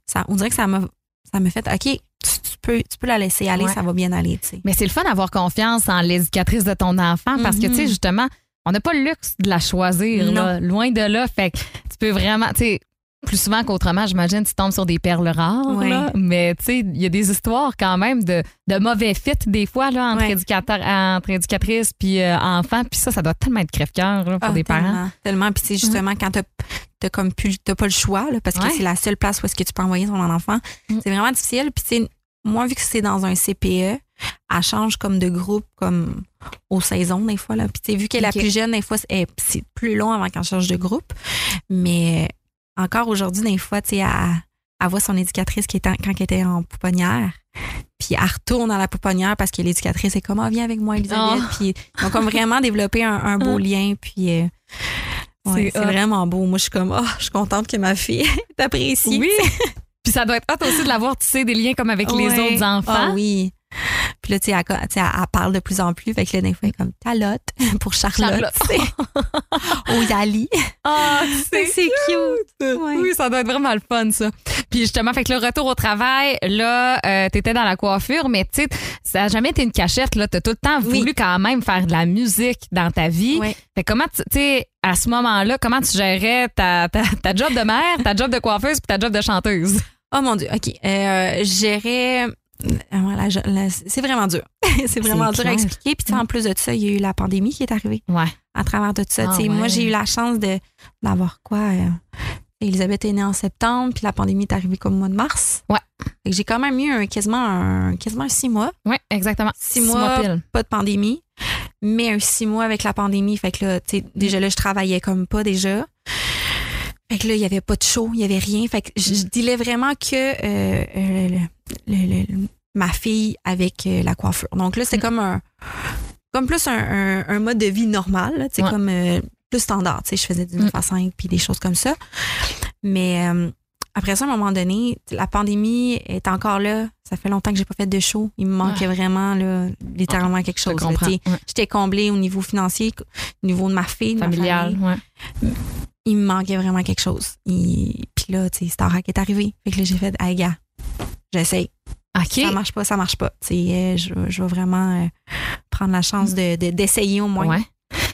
ça, on dirait que ça m'a, ça m'a fait, OK, tu, peux, tu peux la laisser aller, Ouais. ça va bien aller, tu sais. Mais c'est le fun d'avoir confiance en l'éducatrice de ton enfant parce que, tu sais, justement, on n'a pas le luxe de la choisir, là, loin de là. Fait que tu peux vraiment, tu sais, plus souvent qu'autrement, j'imagine, tu tombes sur des perles rares. Ouais. là. mais tu sais, il y a des histoires quand même de, de mauvais fit des fois là, entre, Ouais. éducateurs, entre éducatrices puis euh, enfants. Puis ça, ça doit tellement être crève-cœur pour Ah, des parents. tellement. Puis, tu sais, justement, quand t'as, t'as comme plus, t'as pas le choix, là, parce que c'est la seule place où est-ce que tu peux envoyer ton enfant. Mm. C'est vraiment difficile. Puis, tu moi, vu que c'est dans un CPE, elle change comme de groupe, comme aux saisons, des fois, là. Puis, tu sais, vu qu'elle est la plus jeune, des fois, c'est, c'est plus long avant qu'elle change de groupe. Mais encore aujourd'hui, des fois, tu sais, elle, elle voit son éducatrice qui en- quand elle était en pouponnière. Puis elle retourne à la pouponnière parce que l'éducatrice est comme, ah, viens avec moi, Elisabeth. Oh. Puis ils ont comme vraiment développé un, un beau lien. Puis euh, ouais, C'est vraiment beau. Moi, je suis comme, oh, je suis contente que ma fille t'apprécie. Oui. puis ça doit être hot aussi de l'avoir tissé des liens comme avec les autres enfants. Ah oui. Puis là, tu sais, elle, parle de plus en plus. Fait que là, des fois, comme Talotte pour Charlotte. Charlotte. Ou Yali. Ah, C'est cute. Ouais. Oui, ça doit être vraiment le fun, ça. Puis justement, fait que le retour au travail, là, euh, t'étais dans la coiffure, mais tu sais, ça n'a jamais été une cachette, là. T'as tout le temps Oui. voulu quand même faire de la musique dans ta vie. Ouais. Fait comment, tu sais, à ce moment-là, comment tu gérais ta, ta, ta job de mère, ta job de coiffeuse puis ta job de chanteuse? Oh mon Dieu, OK. Euh, euh, Voilà, la- c'est vraiment dur. c'est vraiment dur clair. à expliquer. Puis, en plus de ça, il y a eu la pandémie qui est arrivée Ouais. à travers tout ça. Ah Moi, j'ai eu la chance de d'avoir quoi? euh, Elisabeth est née en septembre, puis la pandémie est arrivée comme au mois de mars. Ouais. J'ai quand même eu un, quasiment, un, quasiment un six mois, Ouais, exactement. Six mois. pile. pas de pandémie, mais un six mois avec la pandémie. Fait que là, tu sais, déjà là, je travaillais comme pas déjà. Fait que là, il y avait pas de show, il y avait rien. Fait que je, je disais vraiment que euh, euh, le- le- le- ma fille avec euh, la coiffure. Donc là, c'était Mm. comme un comme plus un, un- un mode de vie normal, Ouais. comme euh, plus standard. Tu sais, je faisais du 9 à 5 puis des choses comme ça. Mais euh, après ça, à un moment donné, la pandémie est encore là. Ça fait longtemps que j'ai pas fait de show. Il me manquait vraiment, là, littéralement quelque chose. Ouais. J'étais comblée au niveau financier, au niveau de ma fille, de ma Familial, famille. Il me manquait vraiment quelque chose. Et- Puis là, tu sais, Starac est arrivé. Fait que là, j'ai fait, hey, gars, j'essaye. OK. Ça marche pas, ça marche pas. Tu sais, euh, je, je vais vraiment euh, prendre la chance de- de- d'essayer au moins. Ouais.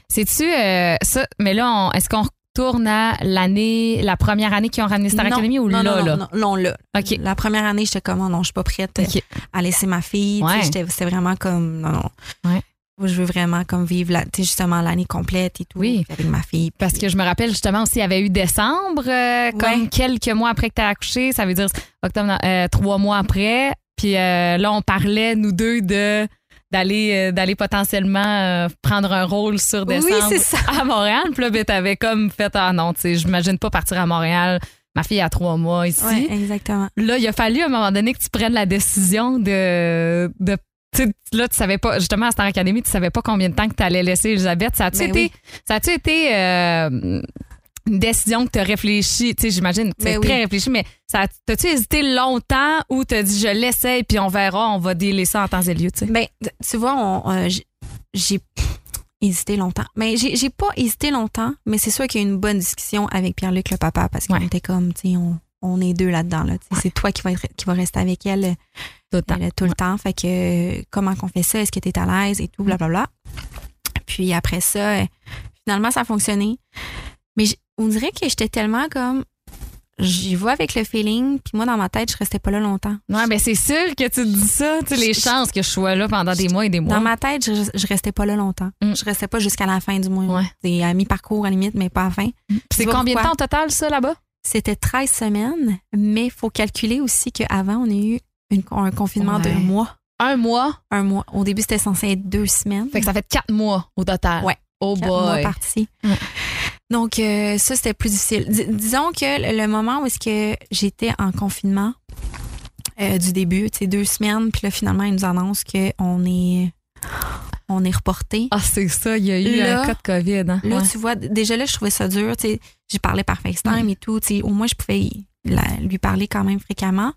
Sais-tu euh, ça? Mais là, est-ce qu'on retourne à l'année, la première année qu'ils ont ramené Star Non, Academy ou non, là, non, là? non, non, là. OK. La première année, j'étais comme, oh non, je suis pas prête à laisser ma fille. Ouais. C'était vraiment comme, non, non. Ouais. Je veux vraiment comme vivre la, justement l'année complète et tout Oui. avec ma fille. Parce que je me rappelle justement aussi, il y avait eu décembre, euh, comme Ouais. quelques mois après que tu as accouché. Ça veut dire octobre, euh, trois mois après. Puis euh, là, on parlait, nous deux, de d'aller d'aller potentiellement prendre un rôle sur Oui, décembre c'est ça. à Montréal. Puis là, ben, t'avais comme fait, ah non, tu sais, j'imagine pas partir à Montréal. Ma fille a trois mois ici. Ouais, exactement. Là, il a fallu à un moment donné que tu prennes la décision de. de tu sais, là, tu savais pas, justement, à Star Academy, tu savais pas combien de temps que tu allais laisser Elisabeth. Ça a-tu Ben été, oui. ça a-tu été euh, une décision que tu as réfléchi? Tu sais, j'imagine tu Ben oui. très réfléchi, mais ça, t'as-tu hésité longtemps ou t'as dit je l'essaye puis on verra, on va délaisser ça en temps et lieu, tu sais? Ben, tu vois, on, euh, j'ai- j'ai hésité longtemps. Mais j'ai j'ai pas hésité longtemps, mais c'est sûr qu'il y a eu une bonne discussion avec Pierre-Luc, le papa, parce qu'on Ouais. était comme, tu sais, on, on est deux là-dedans. Là, c'est toi qui va, être- qui va rester avec elle euh, Tout le temps. elle, tout le temps. Fait que euh, comment qu'on fait ça? Est-ce que tu es à l'aise et tout, blablabla. Puis après ça, euh, finalement, ça a fonctionné. Mais on dirait que j'étais tellement comme. J'y vais avec le feeling, puis moi, dans ma tête, je restais pas là longtemps. Ouais, ben c'est sûr que tu te dis ça. Tu sais, les Je- chances que je sois là pendant des mois et des mois. Dans ma tête, je, je restais pas là longtemps. Mm. Je restais pas jusqu'à la fin du mois. Ouais. C'est à mi-parcours, à la limite, mais pas à la fin. Puis c'est vois combien de temps au total, ça, là-bas? C'était 13 semaines, mais il faut calculer aussi qu'avant, on a eu une- un confinement Ouais. d'un mois. Un mois? Un mois. Au début, c'était censé être deux semaines. Fait que ça fait quatre mois au total. Ouais. Oh Quatre mois boy. Ouais. Donc, euh, ça, c'était plus difficile. Dis- disons que le, le moment où est-ce que j'étais en confinement euh, du début, tu sais, deux semaines, puis là, finalement, ils nous annoncent qu'on est, on est reporté. Ah, c'est ça, il y a eu Là- un cas de COVID. Hein? Là, Ouais. tu vois, déjà là, je trouvais ça dur. J'ai parlé par FaceTime Mm. et tout. Au moins, je pouvais la- lui parler quand même fréquemment.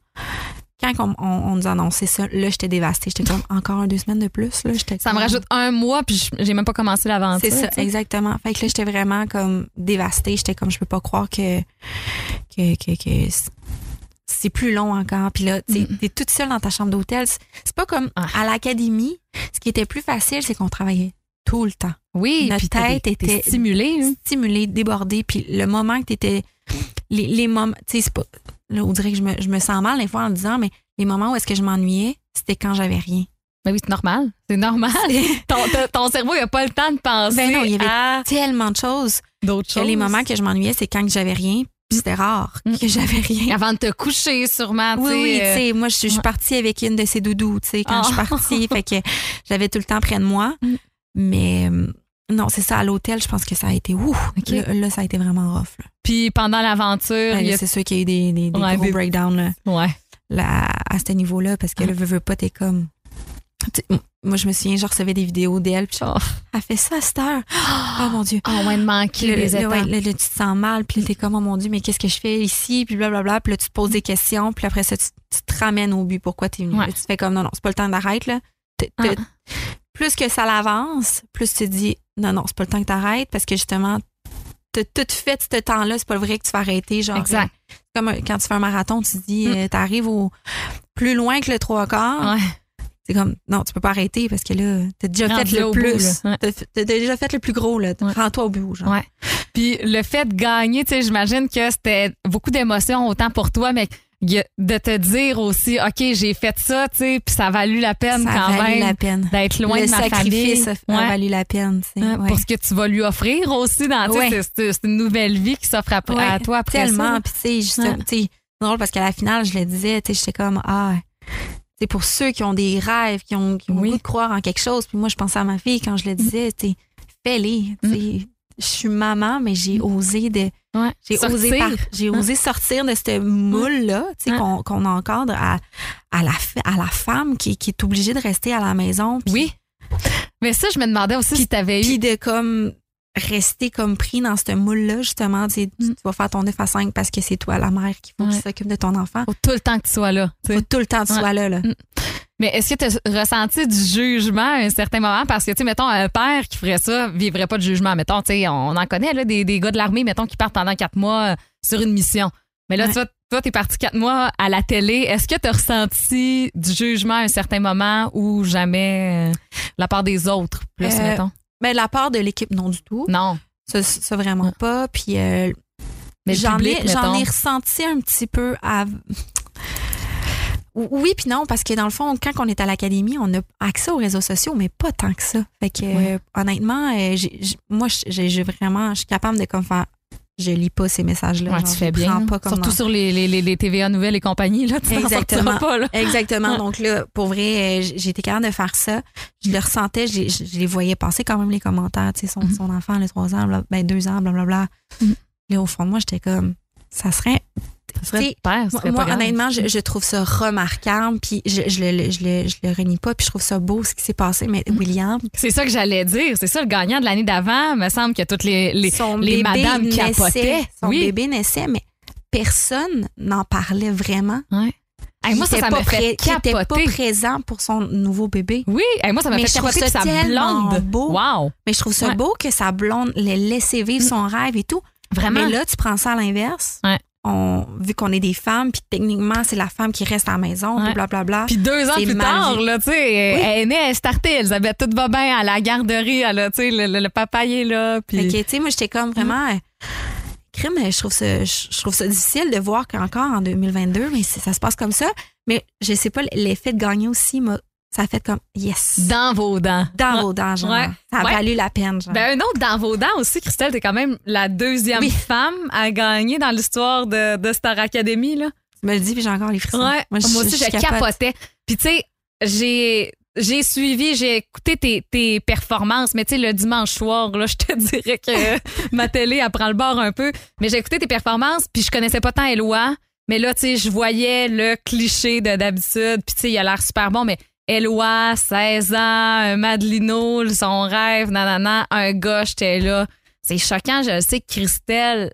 Quand on, on- on nous a annoncé ça, là, j'étais dévastée. J'étais comme encore un, deux semaines de plus. Là, Ça me rajoute un mois, puis je- j'ai même pas commencé l'aventure. C'est ça, exactement. Fait que là, j'étais vraiment comme dévastée. J'étais comme, je peux pas croire que, que, que, que c'est plus long encore. Puis là, tu Mm. t'es toute seule dans ta chambre d'hôtel. C'est c'est pas comme Ah. à l'académie. Ce qui était plus facile, c'est qu'on travaillait tout le temps. Oui, Notre tête était- stimulée. hein. Stimulée, débordée. Puis le moment que t'étais. Les, les moments. Tu sais, c'est pas. Là, on dirait que je me, je me sens mal des fois en disant, mais les moments où est-ce que je m'ennuyais, c'était quand j'avais rien. Ben oui, c'est normal. C'est normal. ton, ton- cerveau, il a pas le temps de penser Ben non, il y avait à Tellement de choses d'autres choses. les moments que je m'ennuyais, c'est quand que j'avais rien. Puis c'était rare que j'avais rien. Avant de te coucher, sûrement. tu Oui, sais, oui, euh, tu sais, moi, je suis partie avec une de ces doudous, tu sais, quand Ah. je suis partie. fait que j'avais tout le temps près de moi. Mm. Mais euh, non, c'est ça, à l'hôtel, je pense que ça a été ouf. Là, là, ça a été vraiment rough. Là. Puis pendant l'aventure, Ouais, a... c'est sûr qu'il y a eu des, des, des Ouais, gros des- breakdowns là, Ouais. là, à ce niveau-là, parce que Ah. le veux, veux pas, t'es comme. Moi, je me souviens, je recevais des vidéos d'elle, puis Oh, elle fait ça à cette heure. Oh mon Dieu. oh, ouais, de Puis manquer les étapes. ouais, là, là, tu te sens mal, puis t'es comme, oh mon Dieu, mais qu'est-ce que je fais ici, puis blablabla. Puis là, tu te poses des questions, puis après ça, tu, tu te ramènes au but, pourquoi t'es venu. Ouais. Là, tu te fais comme, non, non, c'est pas le temps d'arrêter, là. Ah. Plus que ça l'avance, plus tu te dis, non, non, c'est pas le temps que t'arrêtes, parce que justement, t'as tout fait ce temps-là, c'est pas vrai que tu vas arrêter, genre. Exact. euh, comme un- quand tu fais un marathon, tu te dis, Mm. euh, t'arrives au plus loin que le trois quarts. Ouais. C'est comme, non, tu peux pas arrêter parce que là, t'as déjà Rendu fait le bout, plus. Ouais. T'as déjà fait le plus gros, là. Ouais. Rends-toi au but, genre. Ouais. Puis le fait de gagner, tu sais, j'imagine que c'était beaucoup d'émotions autant pour toi, mais a- de te dire aussi, OK, j'ai fait ça, tu sais, puis ça a valu la peine ça a quand valu même la peine. d'être loin le de ma sacrifice famille. a, a Ouais. valu la peine. tu sais, ouais. Pour ce que tu vas lui offrir aussi dans, tu sais, Ouais. c'est- c'est une nouvelle vie qui s'offre à toi après Tellement. Puis, tu sais, c'est drôle parce qu'à la finale, je le disais, tu sais, j'étais comme, ah, c'est pour ceux qui ont des rêves, qui ont, qui ont Oui. le goût de croire en quelque chose. Puis moi, je pensais à ma fille quand je le disais, tu sais, fais-les. tu sais. Je suis maman, mais j'ai osé de. Ouais. J'ai osé, par- j'ai osé sortir de ce moule-là, tu sais, Ouais. qu'on qu'on encadre à, à, la, fa- à la femme qui, qui est obligée de rester à la maison. Oui. Mais ça, je me demandais aussi si tu avais eu. Puis de comme rester comme pris dans ce moule-là, justement, tu, sais, tu Mm. vas faire ton 9 à 5 parce que c'est toi la mère qui faut Ouais. qui s'occupe de ton enfant. Faut tout le temps que tu sois là. Faut tout le temps que tu Ouais. sois là. là. Mm. Mais est-ce que tu as ressenti du jugement à un certain moment? Parce que, tu sais, mettons, un père qui ferait ça vivrait pas de jugement. Mettons, tu sais, on en connaît, là, des, des gars de l'armée, mettons, qui partent pendant quatre mois euh, sur une mission. Mais là, Ouais. tu vois, toi, t'es parti quatre mois à la télé. Est-ce que tu as ressenti du jugement à un certain moment ou jamais euh, la part des autres, plus, Euh, mettons? Mais de la part de l'équipe, non du tout. Non. Ça, ça vraiment Ouais. pas. Puis euh, j'en ai, j'en ai ressenti un petit peu à. Oui, puis non, parce que dans le fond, quand on est à l'académie, on a accès aux réseaux sociaux, mais pas tant que ça. Fait que, Ouais. euh, honnêtement, euh, moi, j'ai vraiment, je suis capable de comme faire. Je lis pas ces messages-là. Ouais, tu fais bien. pas comme Surtout dans- sur les, les, les, TVA Nouvelles et compagnie. Là, tu Exactement. sortiras pas. Là. Exactement. Donc là, pour vrai, euh, j'ai été capable de faire ça. Je le ressentais, je, les- je- je les voyais passer quand même les commentaires. Tu sais, son, Mhm. son enfant, les trois ans, bla- ben deux ans, blablabla. Mhm. Là, au fond de moi, j'étais comme, ça serait. Ça serait père, ça Moi, serait moi, pas grave. honnêtement, je, je trouve ça remarquable, puis je, je, le, je, le, je le renie pas, puis je trouve ça beau ce qui s'est passé. Mais Mhm. William, C'est ça que j'allais dire. C'est ça le gagnant de l'année d'avant. me semble que toutes les, les, son les bébé madames naissait, capotaient. Son Oui. bébé naissait, mais personne n'en parlait vraiment. Ouais. Hey, moi, Qui ça, était ça pas me fait qui était pas capoter. présent pour son nouveau bébé. Oui, hey, moi, ça m'a fait capoter ça sa blonde. beau. Wow. Mais je trouve ça Ouais. beau que sa blonde l'ait laissé vivre son rêve et tout. Vraiment? Mais là, tu prends ça à l'inverse. Ouais. On, vu qu'on est des femmes, puis techniquement, c'est la femme qui reste à la maison, Ouais. puis blablabla. Puis deux ans plus tard, là, tu sais, Oui. elle est née, elle est startée, Elisabeth, tout va bien à la garderie, elle a, tu sais, le, le- le papa il est là, puis... Tu sais, moi, j'étais comme vraiment. euh, Crime, je trouve ça, je trouve ça difficile de voir qu'encore en 2022, mais ça se passe comme ça. Mais je sais pas, l'effet de gagner aussi, m'a- ça a fait comme yes. Dans vos dents. Dans vos dents, genre. Ouais. Ça a Ouais. valu la peine, genre. Ben, un autre dans vos dents aussi, Christelle, t'es quand même la deuxième Oui. femme à gagner dans l'histoire de, de Star Academy, là. tu me le dis, puis j'ai encore les frissons. Ouais. Moi, aussi, je capote. capotais. Puis, tu sais, j'ai. J'ai suivi, j'ai écouté tes, tes performances, mais tu sais, le dimanche soir, là, je te dirais que ma télé, elle prend le bord un peu. Mais j'ai écouté tes performances, puis je connaissais pas tant Eloi. Mais là, tu sais, je voyais le cliché de d'habitude, puis tu sais, il a l'air super bon, mais Eloi, 16 ans, un Madelino, son rêve, nanana, un gars, j'étais là. C'est choquant, je sais que Christelle,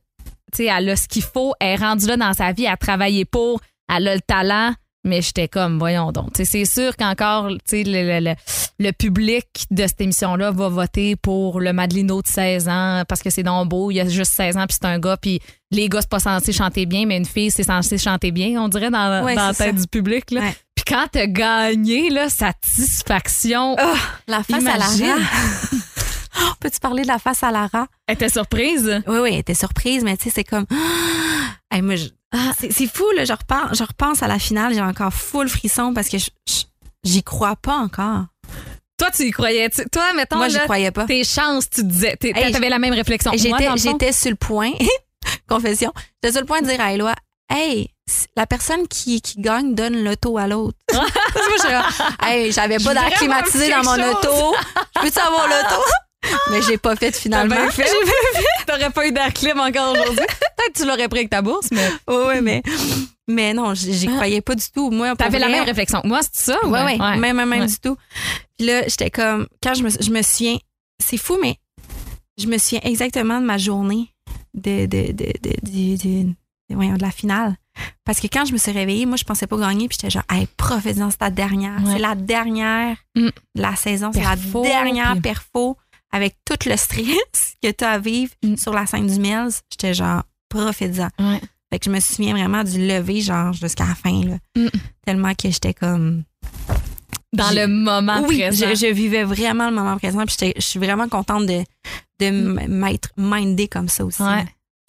tu sais, elle a ce qu'il faut, elle est rendue là dans sa vie, elle a travaillé pour, elle a le talent, mais j'étais comme, voyons donc. Tu sais, c'est sûr qu'encore, tu sais, le, le- le- le public de cette émission-là va voter pour le Madelino de 16 ans parce que c'est donc beau, il a juste 16 ans, puis c'est un gars, puis les gars, c'est pas censé chanter bien, mais une fille, c'est censé chanter bien, on dirait, dans, Ouais, dans la tête ça. du public. Là. Ouais. Puis quand t'as gagné, là, satisfaction, Oh, la face Imagine. à Lara. Peux-tu parler de la face à Lara? elle était surprise? Oui, oui, elle était surprise, mais tu sais, c'est comme. Hey, moi, je- c'est c'est fou, là. Je repense, je repense à la finale, j'ai encore full frisson parce que j'y crois pas encore. Toi, tu y croyais. tu- Toi, mettons, Moi, là, croyais pas. tes chances, tu disais. Hey, T'avais la même réflexion. J'étais sur le point, confession, j'étais sur le point de dire à Eloi, hey, la personne qui, qui gagne donne l'auto à l'autre. Hey, j'avais pas d'air climatisé dans mon auto. Je peux-tu avoir l'auto? Mais j'ai pas fait T'as finalement. bien fait. T'aurais pas eu d'air clim encore aujourd'hui. Peut-être que tu l'aurais pris avec ta bourse, mais Oui, oui, mais, mais non, j'y j'y croyais pas du tout. Moi, t'avais la même réflexion. Moi, c'est ça? Ouais, ouais, même, même, même Ouais. du tout. Puis là, j'étais comme, quand je me, je me souviens, c'est fou, mais je me souviens exactement de ma journée de, de, de, de, de- voyons, de la finale. Parce que quand je me suis réveillée, moi, je pensais pas gagner, puis j'étais genre, hey, profite-en, c'est ta dernière. Ouais. C'est la dernière Mm. de la saison, c'est la dernière puis- perfo avec tout le stress que tu as à vivre Mm. sur la scène du Mills. J'étais genre, profite-en. Ouais. Fait que je me souviens vraiment du lever, genre, jusqu'à la fin, là. Mm. Tellement que j'étais comme. Dans le moment oui, présent. je, je vivais vraiment le moment présent. Puis j'étais- je suis vraiment contente de, de m- m'être mindée comme ça aussi. Ouais.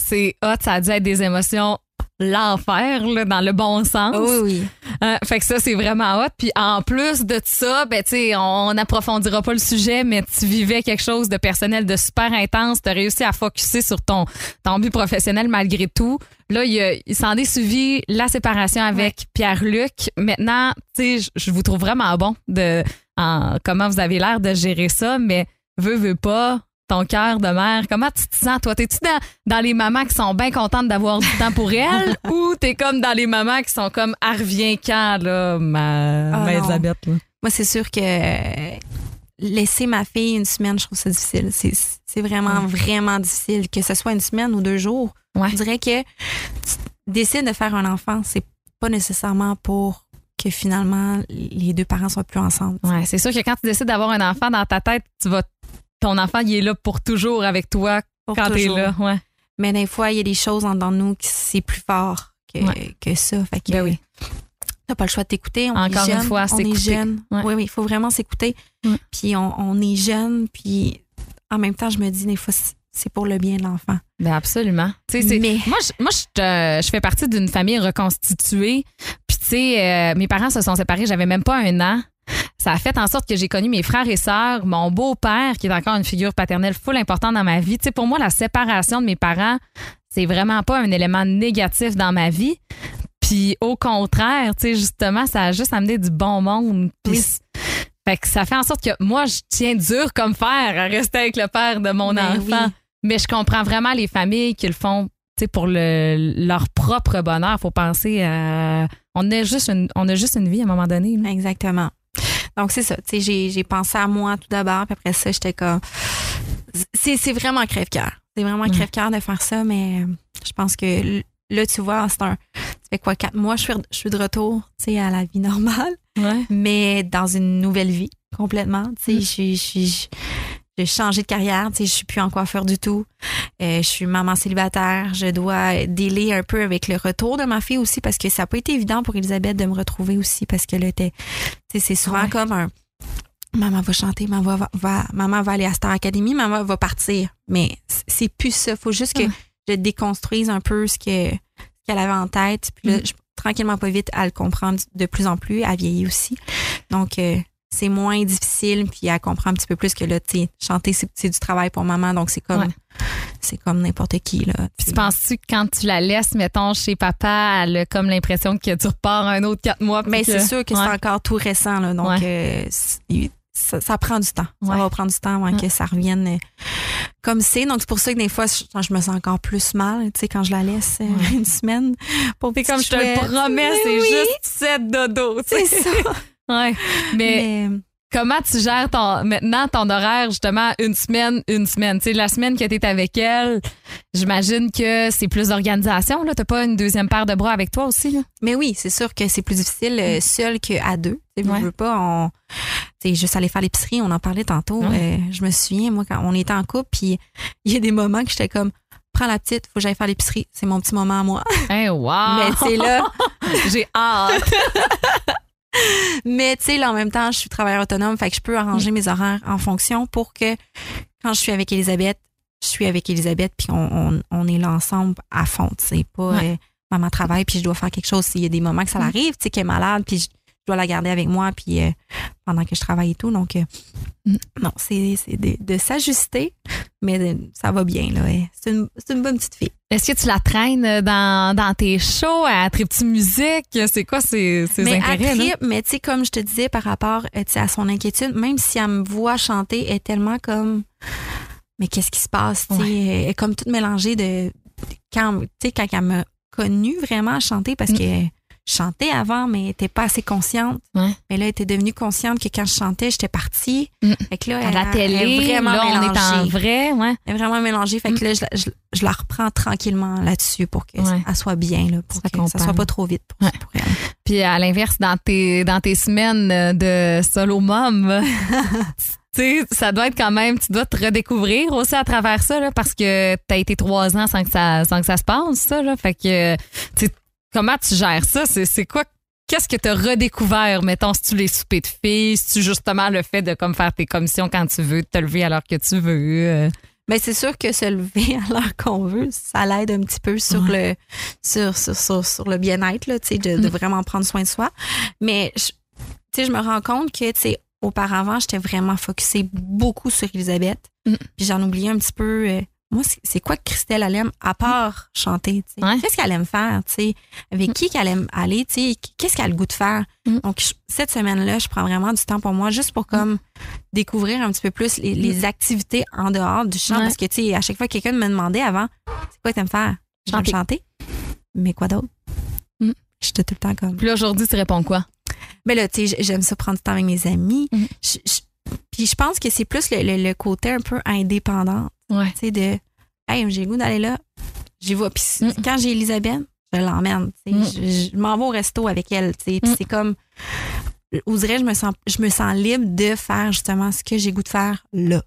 C'est hot, ça a dû être des émotions l'enfer, là, dans le bon sens. Oui, oui. Euh, fait que ça, c'est vraiment hot. Puis en plus de ça, ben, tu sais, on n'approfondira pas le sujet, mais tu vivais quelque chose de personnel, de super intense. Tu as réussi à focuser sur ton, ton but professionnel malgré tout. Là, il, s'en est suivi la séparation avec Pierre-Luc. Maintenant, tu sais, je- vous trouve vraiment bon de en, comment vous avez l'air de gérer ça, mais veux, veux pas. Ton cœur de mère, comment tu te sens, toi? T'es-tu dans, dans les mamans qui sont bien contentes d'avoir du temps pour elles ou t'es comme dans les mamans qui sont comme, ah, reviens quand, là, ma, Ah, ma. Elisabeth, là? Moi, c'est sûr que euh, laisser ma fille une semaine, je trouve ça difficile. C'est, vraiment, vraiment difficile. Que ce soit une semaine ou deux jours. Ouais. On dirait que tu décides de faire un enfant, c'est pas nécessairement pour que finalement les deux parents soient plus ensemble. Ouais, c'est sûr que quand tu décides d'avoir un enfant dans ta tête, tu vas, ton enfant, il est là pour toujours avec toi Pour quand t'es là. Ouais. Mais des fois, il y a des choses en dedans de nous qui c'est plus fort que, Ouais. que ça. Fait que Ben oui. t'as pas le choix de t'écouter. On Encore est une fois, on est jeune. Ouais. Oui, oui, il faut vraiment s'écouter. Ouais. Puis on, on est jeune, puis en même temps, je me dis des fois, c'est- pour le bien de l'enfant. Ben absolument. Mais- Moi, je, moi je fais partie d'une famille reconstituée. Puis, tu sais, euh, mes parents se sont séparés, j'avais même pas un an. Ça a fait en sorte que j'ai connu mes frères et sœurs, mon beau-père, qui est encore une figure paternelle full importante dans ma vie. Tu sais, pour moi, la séparation de mes parents, c'est vraiment pas un élément négatif dans ma vie. Puis, au contraire, tu sais, justement, ça a juste amené du bon monde. Puis, Oui. c- fait que ça fait en sorte que moi, je tiens dur comme fer à rester avec le père de mon Ben enfant. oui. Mais je comprends vraiment les familles qui le font tu sais, pour le, leur propre bonheur. faut penser à. On a, juste une, on a juste une vie à un moment donné. là. Exactement. Donc, c'est ça. Tu sais, j'ai, j'ai pensé à moi tout d'abord, puis après ça, j'étais comme. C'est, c'est vraiment crève-cœur. C'est vraiment Ouais. crève-cœur de faire ça, mais euh, je pense que là, tu vois, c'est un. Ça fait quoi, quatre mois, je suis, je suis de retour, tu sais, à la vie normale, mais dans une nouvelle vie, complètement. Tu sais, Mm. je suis- je suis- j'ai changé de carrière, tu sais, je suis plus en coiffeur du tout. Euh, je suis maman célibataire. Je dois délai un peu avec le retour de ma fille aussi parce que ça n'a pas été évident pour Elisabeth de me retrouver aussi parce que là, tu sais, c'est souvent Ouais. comme un maman va chanter, maman va, va- maman va aller à Star Academy, maman va partir. Mais c'est plus ça. Faut juste que Ouais. je déconstruise un peu ce que ce qu'elle avait en tête. Puis là, Mm. je- tranquillement, pas vite, elle comprend de plus en plus. Elle vieillit aussi. Donc, euh, c'est moins difficile, puis elle comprend un petit peu plus que là, tu chanter, c'est du travail pour maman, donc c'est comme, Ouais. c'est comme n'importe qui, là. Puis tu penses-tu que quand tu la laisses, mettons, chez papa, elle a comme l'impression que tu repars un autre quatre mois? Mais c'est sûr que Ouais. c'est encore tout récent, là, donc euh, ça, ça prend du temps. Ça va prendre du temps avant que ça revienne euh, comme c'est. Donc, c'est pour ça que des fois, je, je me sens encore plus mal, tu sais, quand je la laisse euh, Ouais. une semaine. Pour C'est comme je te le promets, c'est oui. juste sept dodo. tu sais. C'est ça. Ouais. Mais, Mais, comment tu gères ton, maintenant ton horaire, justement, une semaine, une semaine? Tu sais, la semaine que tu es avec elle, j'imagine que c'est plus d'organisation. Tu n'as pas une deuxième paire de bras avec toi aussi. Là? mais oui, c'est sûr que c'est plus difficile euh, seul qu'à deux. Tu sais, Mm. Ouais. veux pas, on, tu sais, juste aller faire l'épicerie, on en parlait tantôt. Ouais. Euh, je me souviens, moi, quand on était en couple, puis il y a des moments que j'étais comme, prends la petite, faut que j'aille faire l'épicerie. C'est mon petit moment à moi. Hey, wow! Mais tu sais, là, J'ai hâte. Mais tu sais, là, en même temps, je suis travailleur autonome, fait que je peux arranger mes horaires en fonction pour que quand je suis avec Elisabeth, je suis avec Elisabeth, puis on, on, on est là ensemble à fond. C'est pas Ouais. euh, maman travaille, puis je dois faire quelque chose. S'il y a des moments que ça Mm. l'arrive, tu sais, qu'elle est malade, puis je dois la garder avec moi, puis euh, pendant que je travaille et tout. Donc, euh, Mm. non, c'est de, de s'ajuster, mais de- ça va bien, là. ouais. C'est une, bonne petite fille. Est-ce que tu la traînes dans, dans tes shows, à trip musique? C'est quoi ses, ses mais intérêts? elle tripe, mais tu sais, comme je te disais par rapport euh, tu à son inquiétude, même si elle me voit chanter, elle est tellement comme. Mais qu'est-ce qui se passe? tu sais, Elle est comme toute mélangée de. Quand, tu sais, quand elle m'a connue vraiment chanter, parce Mm. que je chantais avant, mais elle était pas assez consciente. Ouais. Mais là, elle était devenue consciente que quand je chantais, j'étais partie. Mm. Fait que là, À la elle- télé, elle est vraiment là, on est en mélangée. vrai, ouais. Elle est vraiment mélangée. Fait que là, je, la- je- je la reprends tranquillement là-dessus pour qu'elle Ouais. soit bien, là, pour Ça que ça soit pas trop vite pour, Ouais. pour elle. Puis à l'inverse, dans tes, dans tes semaines de solo mom, tu sais, ça doit être quand même, tu dois te redécouvrir aussi à travers ça, là, parce que tu as été trois ans sans que ça, sans que ça se passe, ça. Là, fait que, tu comment tu gères ça? C'est, c'est quoi? Qu'est-ce que tu as redécouvert, mettons, si tu les soupers de filles, si tu justement le fait de comme faire tes commissions quand tu veux, de te lever à l'heure que tu veux. euh? Mais c'est sûr que se lever à l'heure qu'on veut, ça l'aide un petit peu sur le sur, sur, sur, sur le bien-être, là, de, de Mm. vraiment prendre soin de soi. Mais je- je me rends compte que auparavant, j'étais vraiment focusée beaucoup sur Elisabeth. Mm. Puis j'en oubliais un petit peu. euh, moi, c'est- quoi que Christelle elle aime à part chanter? Ouais. Qu'est-ce qu'elle aime faire? tu sais? Avec qui qu'elle aime aller? tu sais? Qu'est-ce qu'elle a le goût de faire? Mm. Donc, je- cette semaine-là, je prends vraiment du temps pour moi juste pour comme découvrir un petit peu plus les, les activités en dehors du chant. Ouais. Parce que, tu sais, à chaque fois, quelqu'un me demandait avant, c'est quoi que t'aimes faire? J'aime Chanter. Mais quoi d'autre? Mm. J'étais tout le temps comme. Puis là, aujourd'hui, tu réponds quoi? Mais là, tu sais, j'aime ça prendre du temps avec mes amis. Je- je- puis je pense que c'est plus le, le- le côté un peu indépendant, Ouais. tu sais, de Hey, j'ai goût d'aller là, j'y vais. Puis quand j'ai Elisabeth, je l'emmène. tu sais. Mhm. Je, je m'en vais au resto avec elle. tu sais. Puis Mhm. c'est comme. On dirait, je me sens, je me sens libre de faire justement ce que j'ai goût de faire là.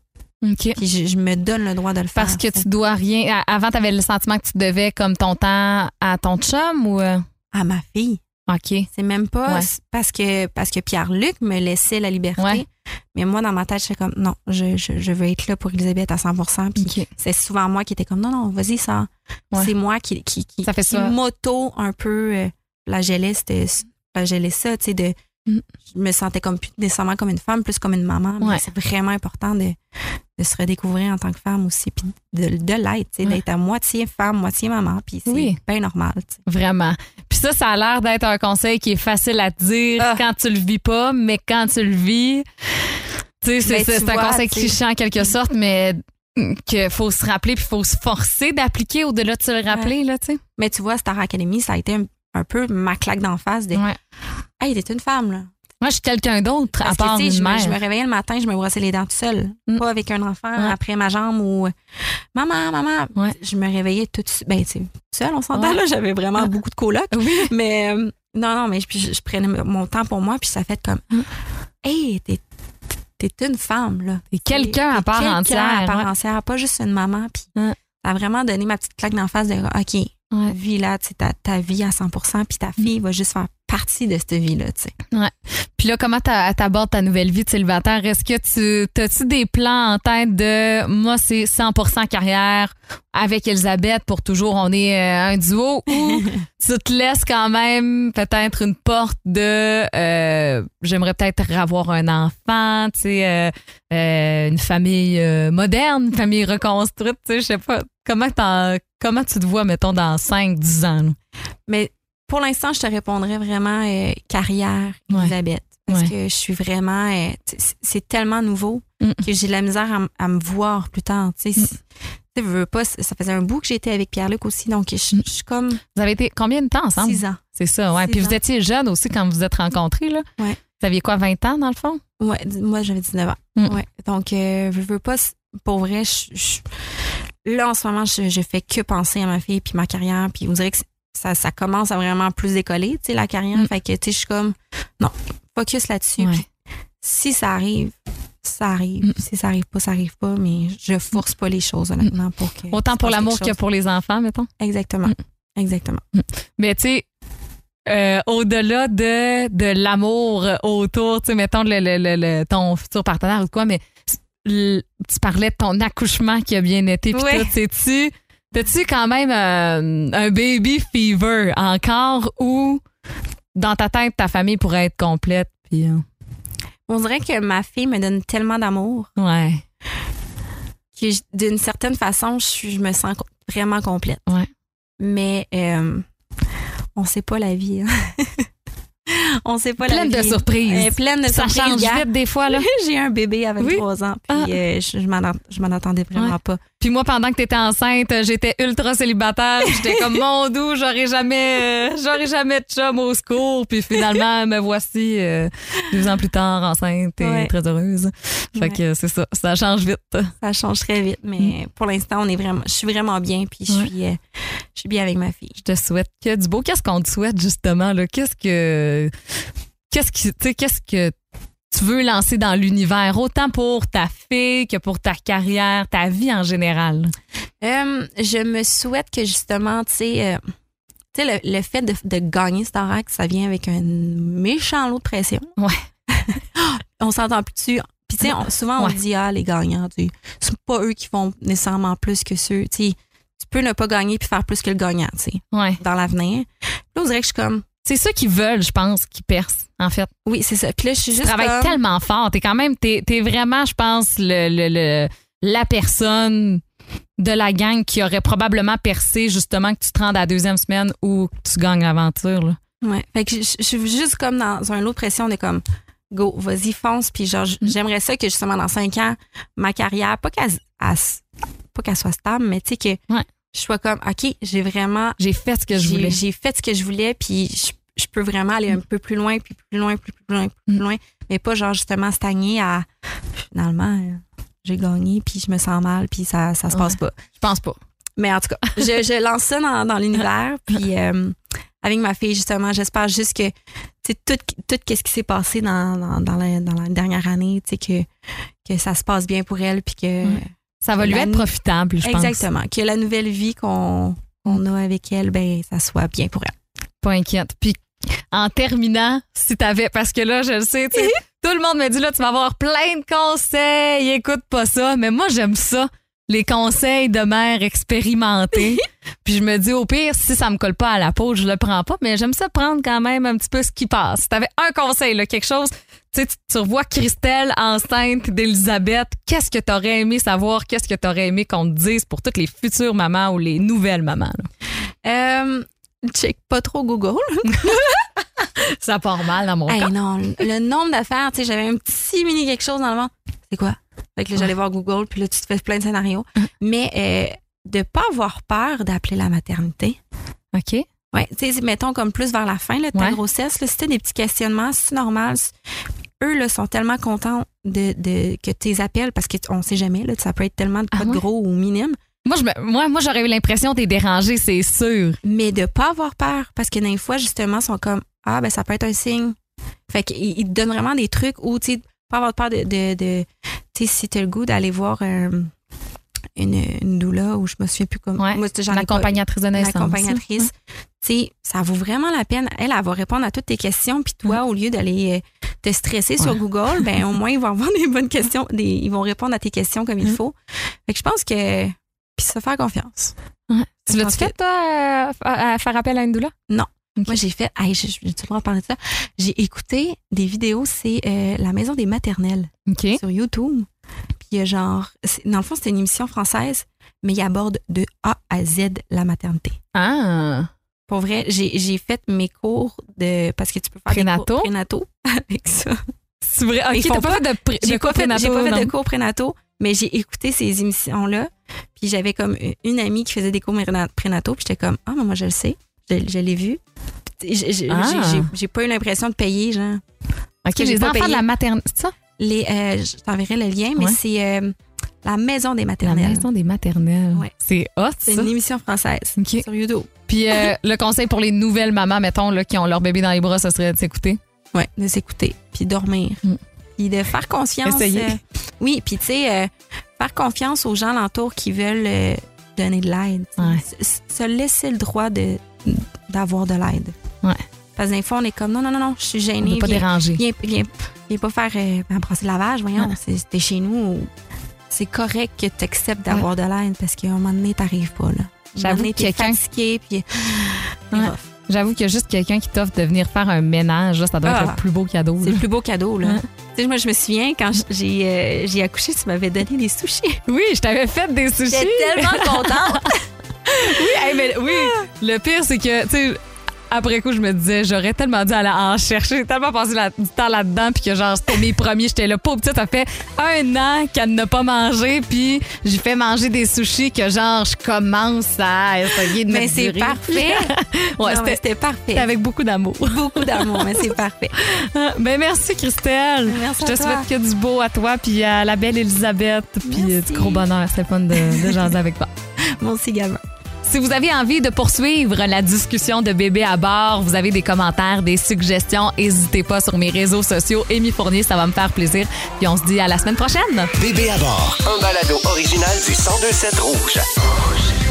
OK. Puis je, je me donne le droit de le faire. Parce que tu dois rien. Avant, tu avais le sentiment que tu devais comme ton temps à ton chum ou. euh? À ma fille. OK. C'est même pas Ouais. parce que parce que Pierre-Luc me laissait la liberté. Ouais. Mais moi, dans ma tête, j'étais comme non, je, je, je veux être là pour Elisabeth à 100 Puis OK. c'est souvent moi qui était comme non, non, vas-y, ça. Ouais. C'est moi qui, qui, qui, Ça fait qui m'auto un peu euh, c'était- flagellait ça, tu sais, de. Mm. Je me sentais comme plus nécessairement comme une femme, plus comme une maman. Mais Ouais. c'est vraiment important de, de se redécouvrir en tant que femme aussi, puis de, de l'être, Ouais. d'être à moitié femme, moitié maman, puis c'est Oui. bien normal. Vraiment. Puis ça, ça a l'air d'être un conseil qui est facile à te dire Ah. quand tu le vis pas, mais quand tu le vis, tu sais, c'est, c'est- un conseil cliché en quelque sorte, mais qu'il faut se rappeler puis faut se forcer d'appliquer au-delà de se le rappeler, là, tu sais. Mais tu vois, Star Academy, ça a été un, un peu ma claque d'en face de Ouais. Hey, t'es une femme, là. Moi, je suis quelqu'un d'autre à que, part sais, une je, mère. je me réveillais le matin, je me brossais les dents toute seule. Mm. Pas avec un enfant Ouais. après ma jambe ou Maman, maman. Ouais. Je me réveillais toute. Ben, tu sais, seule, on s'entend là. J'avais vraiment beaucoup de colocs. Oui. Mais euh, non, non, mais je, je, prenais mon temps pour moi, puis ça fait comme Mm. Hey, t'es t'es une femme, là. T'es quelqu'un à part entière. à part ouais. entière, pas juste une maman. Puis Ouais. ça a vraiment donné ma petite claque d'en face de OK, Ouais. vie là, tu sais, ta, ta vie à 100% puis ta fille va juste faire partie de cette vie-là, tu sais. Puis là, comment t'a- t'abordes ta nouvelle vie de célibataire? Est-ce que tu as-tu des plans en tête de moi, c'est 100% carrière avec Elisabeth pour toujours, on est euh, un duo ou tu te laisses quand même peut-être une porte de euh, j'aimerais peut-être avoir un enfant, tu sais, euh, une famille moderne, une famille reconstruite, tu sais, je sais pas. Comment, t'en- comment tu te vois, mettons, dans 5, 10 ans? là? Mais pour l'instant, je te répondrais vraiment euh, carrière, Ouais. Elisabeth. Parce Ouais. que je suis vraiment. euh, c'est tellement nouveau Mm. que j'ai de la misère à, me voir plus tard. Tu sais, Mm. si- veux, pas, ça faisait un bout que j'étais avec Pierre-Luc aussi. Donc, je Mm. je suis comme Vous avez été combien de temps ensemble? six ans. C'est ça, ouais. Six Puis vous étiez jeune aussi quand vous vous êtes rencontrés, là. Ouais. Vous aviez quoi, 20 ans, dans le fond? Ouais, moi, j'avais 19 ans. Mm. Ouais. Donc, euh, je veux pas, pour vrai, je, je- là, en ce moment, je, je fais que penser à ma fille puis ma carrière. Puis on dirait que ça, ça commence à vraiment plus décoller, tu sais, la carrière. Mm. Fait que, tu sais, je suis comme, non, focus là-dessus. Ouais. Si ça arrive, ça arrive. Mm. Si ça arrive pas, ça arrive pas. Mais je force pas les choses, honnêtement, pour que. Autant pour l'amour que pour les enfants, mettons. Exactement. Mm. Exactement. Mais tu sais, euh, au-delà de, de l'amour autour, tu sais, mettons le, le- le- le- ton futur partenaire ou quoi, mais tu parlais de ton accouchement qui a bien été. Puis Ouais. sais-tu, t'as-tu quand même euh, un baby fever encore ou dans ta tête, ta famille pourrait être complète? Puis, euh, On dirait que ma fille me donne tellement d'amour ouais. que d'une certaine façon, je, me sens vraiment complète. Ouais. Mais euh, on sait pas la vie. hein. on sait pas Pleine la de surprises. Euh, pleine de Ça surprises. change vite des fois, là. J'ai un bébé à 23 ans, puis Ah. euh, je, m'en att- je m'en attendais vraiment Ouais. pas. Puis moi, pendant que t'étais enceinte, j'étais ultra célibataire. J'étais comme mon doux, j'aurais jamais, euh, j'aurais jamais de chum au secours. Puis finalement, me voici euh, deux ans plus tard enceinte et Ouais. très heureuse. Fait Ouais. que c'est ça, ça change vite. Ça change très vite, mais pour l'instant, on est vraiment, je suis vraiment bien, puis je Mm. Ouais. suis, euh, je suis bien avec ma fille. Je te souhaite que du beau. Qu'est-ce qu'on te souhaite justement Qu'est-ce que, qu'est-ce qui, tu sais, qu'est-ce que tu veux lancer dans l'univers, autant pour ta fille que pour ta carrière, ta vie en général? Euh, je me souhaite que justement, tu sais, euh, tu sais, le, le fait de, de gagner Starac, ça vient avec un méchant lot de pression. Ouais. on s'entend plus dessus. Puis, tu sais, souvent, on Ouais. dit, ah, les gagnants, tu c'est pas eux qui font nécessairement plus que ceux. Tu peux ne pas gagner puis faire plus que le gagnant, tu sais, Ouais. dans l'avenir. Là, on dirait que je suis comme, C'est ceux qui veulent, je pense, qui percent, en fait. oui, c'est ça. Puis là, je suis Tu juste travailles comme, tellement fort. T'es quand même, t'es, t'es vraiment, je pense, le, le- le- la personne de la gang qui aurait probablement percé justement que tu te rendes à la deuxième semaine ou que tu gagnes l'aventure. là. Ouais. Fait que je, suis juste comme dans un lot de pression, on est comme go, vas-y, fonce. Puis genre, j'aimerais ça que justement dans cinq ans, ma carrière, pas qu'elle pas qu'elle soit stable, mais tu sais que Ouais. je sois comme OK, j'ai vraiment J'ai fait ce que je voulais. j'ai fait ce que je voulais, puis je, je peux vraiment aller un peu plus loin, puis plus loin, plus, plus loin, plus Mm. loin, mais pas genre justement stagner à finalement euh, j'ai gagné, puis je me sens mal, puis ça ça se passe pas. Je pense pas. Mais en tout cas, je, je lance ça dans, dans l'univers. Puis euh, avec ma fille, justement, j'espère juste que tu sais, tout, tout ce qui s'est passé dans, dans, dans la, dans la dernière année, tu sais, que, que ça se passe bien pour elle. Puis que. Ouais. Ça va lui être profitable, je pense. exactement. Que la nouvelle vie qu'on qu'on a avec elle, ben, ça soit bien pour elle. Pas inquiète. Puis en terminant, si t'avais, parce que là, je le sais, tout le monde me dit là, tu vas avoir plein de conseils, écoute pas ça, mais moi j'aime ça, les conseils de mère expérimentée. Puis je me dis au pire, si ça me colle pas à la peau, je le prends pas, mais j'aime ça prendre quand même un petit peu ce qui passe. Si t'avais un conseil, là, quelque chose, tu sais, tu, tu revois Christelle enceinte d'Elisabeth, qu'est-ce que t'aurais aimé savoir, qu'est-ce que t'aurais aimé qu'on te dise pour toutes les futures mamans ou les nouvelles mamans? là? Euh, check pas trop Google. Ça part mal dans mon Hey, cas. non, le, nombre d'affaires, tu sais, j'avais un petit mini quelque chose dans le ventre. C'est quoi? Fait que là, j'allais voir Google, puis là, tu te fais plein de scénarios. Mais euh, de pas avoir peur d'appeler la maternité. OK. Ouais, tu sais, mettons comme plus vers la fin là, de ta Ouais. grossesse, là, si des petits questionnements, c'est normal. Eux là, sont tellement contents de, de que tu les appelles parce qu'on sait jamais, là, ça peut être tellement de, Ah pas de ouais? gros ou minime. Moi, je me- moi, moi j'aurais eu l'impression d'être dérangée, c'est sûr. Mais de pas avoir peur parce que des fois, justement, sont comme Ah, ben ça peut être un signe. Fait qu'ils ils te donnent vraiment des trucs où, tu sais, pas avoir peur de, de, de- tu sais, si t'as le goût d'aller voir euh, une, une doula ou je me souviens plus comment. Ouais, Moi, j'en ai pas- L'accompagnatrice de naissance. l'accompagnatrice. Tu sais, ça vaut vraiment la peine. Elle, elle va répondre à toutes tes questions, puis toi, au lieu d'aller euh, te stresser sur Ouais. Google, ben au moins ils vont avoir des bonnes questions, des, ils vont répondre à tes questions comme il Mhm. faut. Fait que je pense que puis se faire confiance. Ouais. Tu Je l'as-tu fait, toi, euh, à, à faire appel à une doula? Non. Moi, j'ai fait, hey, le droit de parler de ça. J'ai écouté des vidéos, c'est euh, la maison des maternelles OK. sur YouTube. Puis il y a genre, dans le fond, c'est une émission française, mais il aborde de A à Z la maternité. Ah. Pour vrai, j'ai fait mes cours de. Parce que tu peux faire Prénato? des cours prénato avec ça. C'est vrai? T'as pas, pas- fait de, pré- de fait, j'ai pas fait de cours prénato, mais j'ai écouté ces émissions-là. Puis j'avais comme une amie qui faisait des cours préna- prénato, puis j'étais comme, ah, mais moi, je le sais. Je, je l'ai vu. J'ai Ah. j'ai- pas eu l'impression de payer, genre. OK, les enfants de payé. la maternité. C'est ça? Les, euh, je t'enverrai le lien, mais Ouais. c'est euh, la maison des La maternelles. maison des maternelles. Ouais. C'est hot, C'est une émission française OK. sur YouTube. Puis euh, le conseil pour les nouvelles mamans, mettons, là, qui ont leur bébé dans les bras, ce serait de s'écouter. Ouais, de s'écouter, puis dormir. Mm. Puis de faire confiance. Euh, oui, puis tu sais, euh, faire confiance aux gens alentour qui veulent euh, donner de l'aide. Ouais. Se, se laisser le droit de d'avoir de l'aide. Ouais. Parce que des fois, on est comme, non, non, non, non, je suis On gênée. ne pas viens, déranger. viens, viens, viens pas faire ben, brasser le lavage, voyons, Ouais. c'est- c'était chez nous. C'est correct que tu acceptes d'avoir de l'aide parce qu'à un moment donné, t'arrives pas, là. Un J'avoue donné, que t'es quelqu'un- fatigué, puis... J'avoue qu'il y a juste quelqu'un qui t'offre de venir faire un ménage. Là, ça doit être Ah. le plus beau cadeau. C'est le plus beau cadeau, là. Tu sais, moi, je me souviens, quand j'ai euh, j'ai accouché, tu m'avais donné des sushis. Oui, je t'avais fait des sushis. J'étais tellement contente. Oui, hey, mais oui. Le pire, c'est que, tu sais, après coup, je me disais, j'aurais tellement dû aller en chercher. J'ai tellement passé la- du temps là-dedans, puis que genre, c'était mes premiers. J'étais là, pauvre petite, ça fait un an qu'elle n'a pas mangé, puis j'ai fait manger des sushis que genre, je commence à essayer de mais c'est parfait. Ouais, c'était parfait. c'était avec beaucoup d'amour. beaucoup d'amour, mais c'est parfait. ben merci, Christelle. Merci Je te souhaite que du beau à toi, puis à la belle Elisabeth, puis du gros bonheur. C'était fun de, de jaser avec toi. Moi aussi également. Si vous avez envie de poursuivre la discussion de bébé à bord, vous avez des commentaires, des suggestions, n'hésitez pas sur mes réseaux sociaux. Amy Fournier, ça va me faire plaisir. Puis on se dit à la semaine prochaine. Bébé à bord. Un balado original du 1027 Rouge.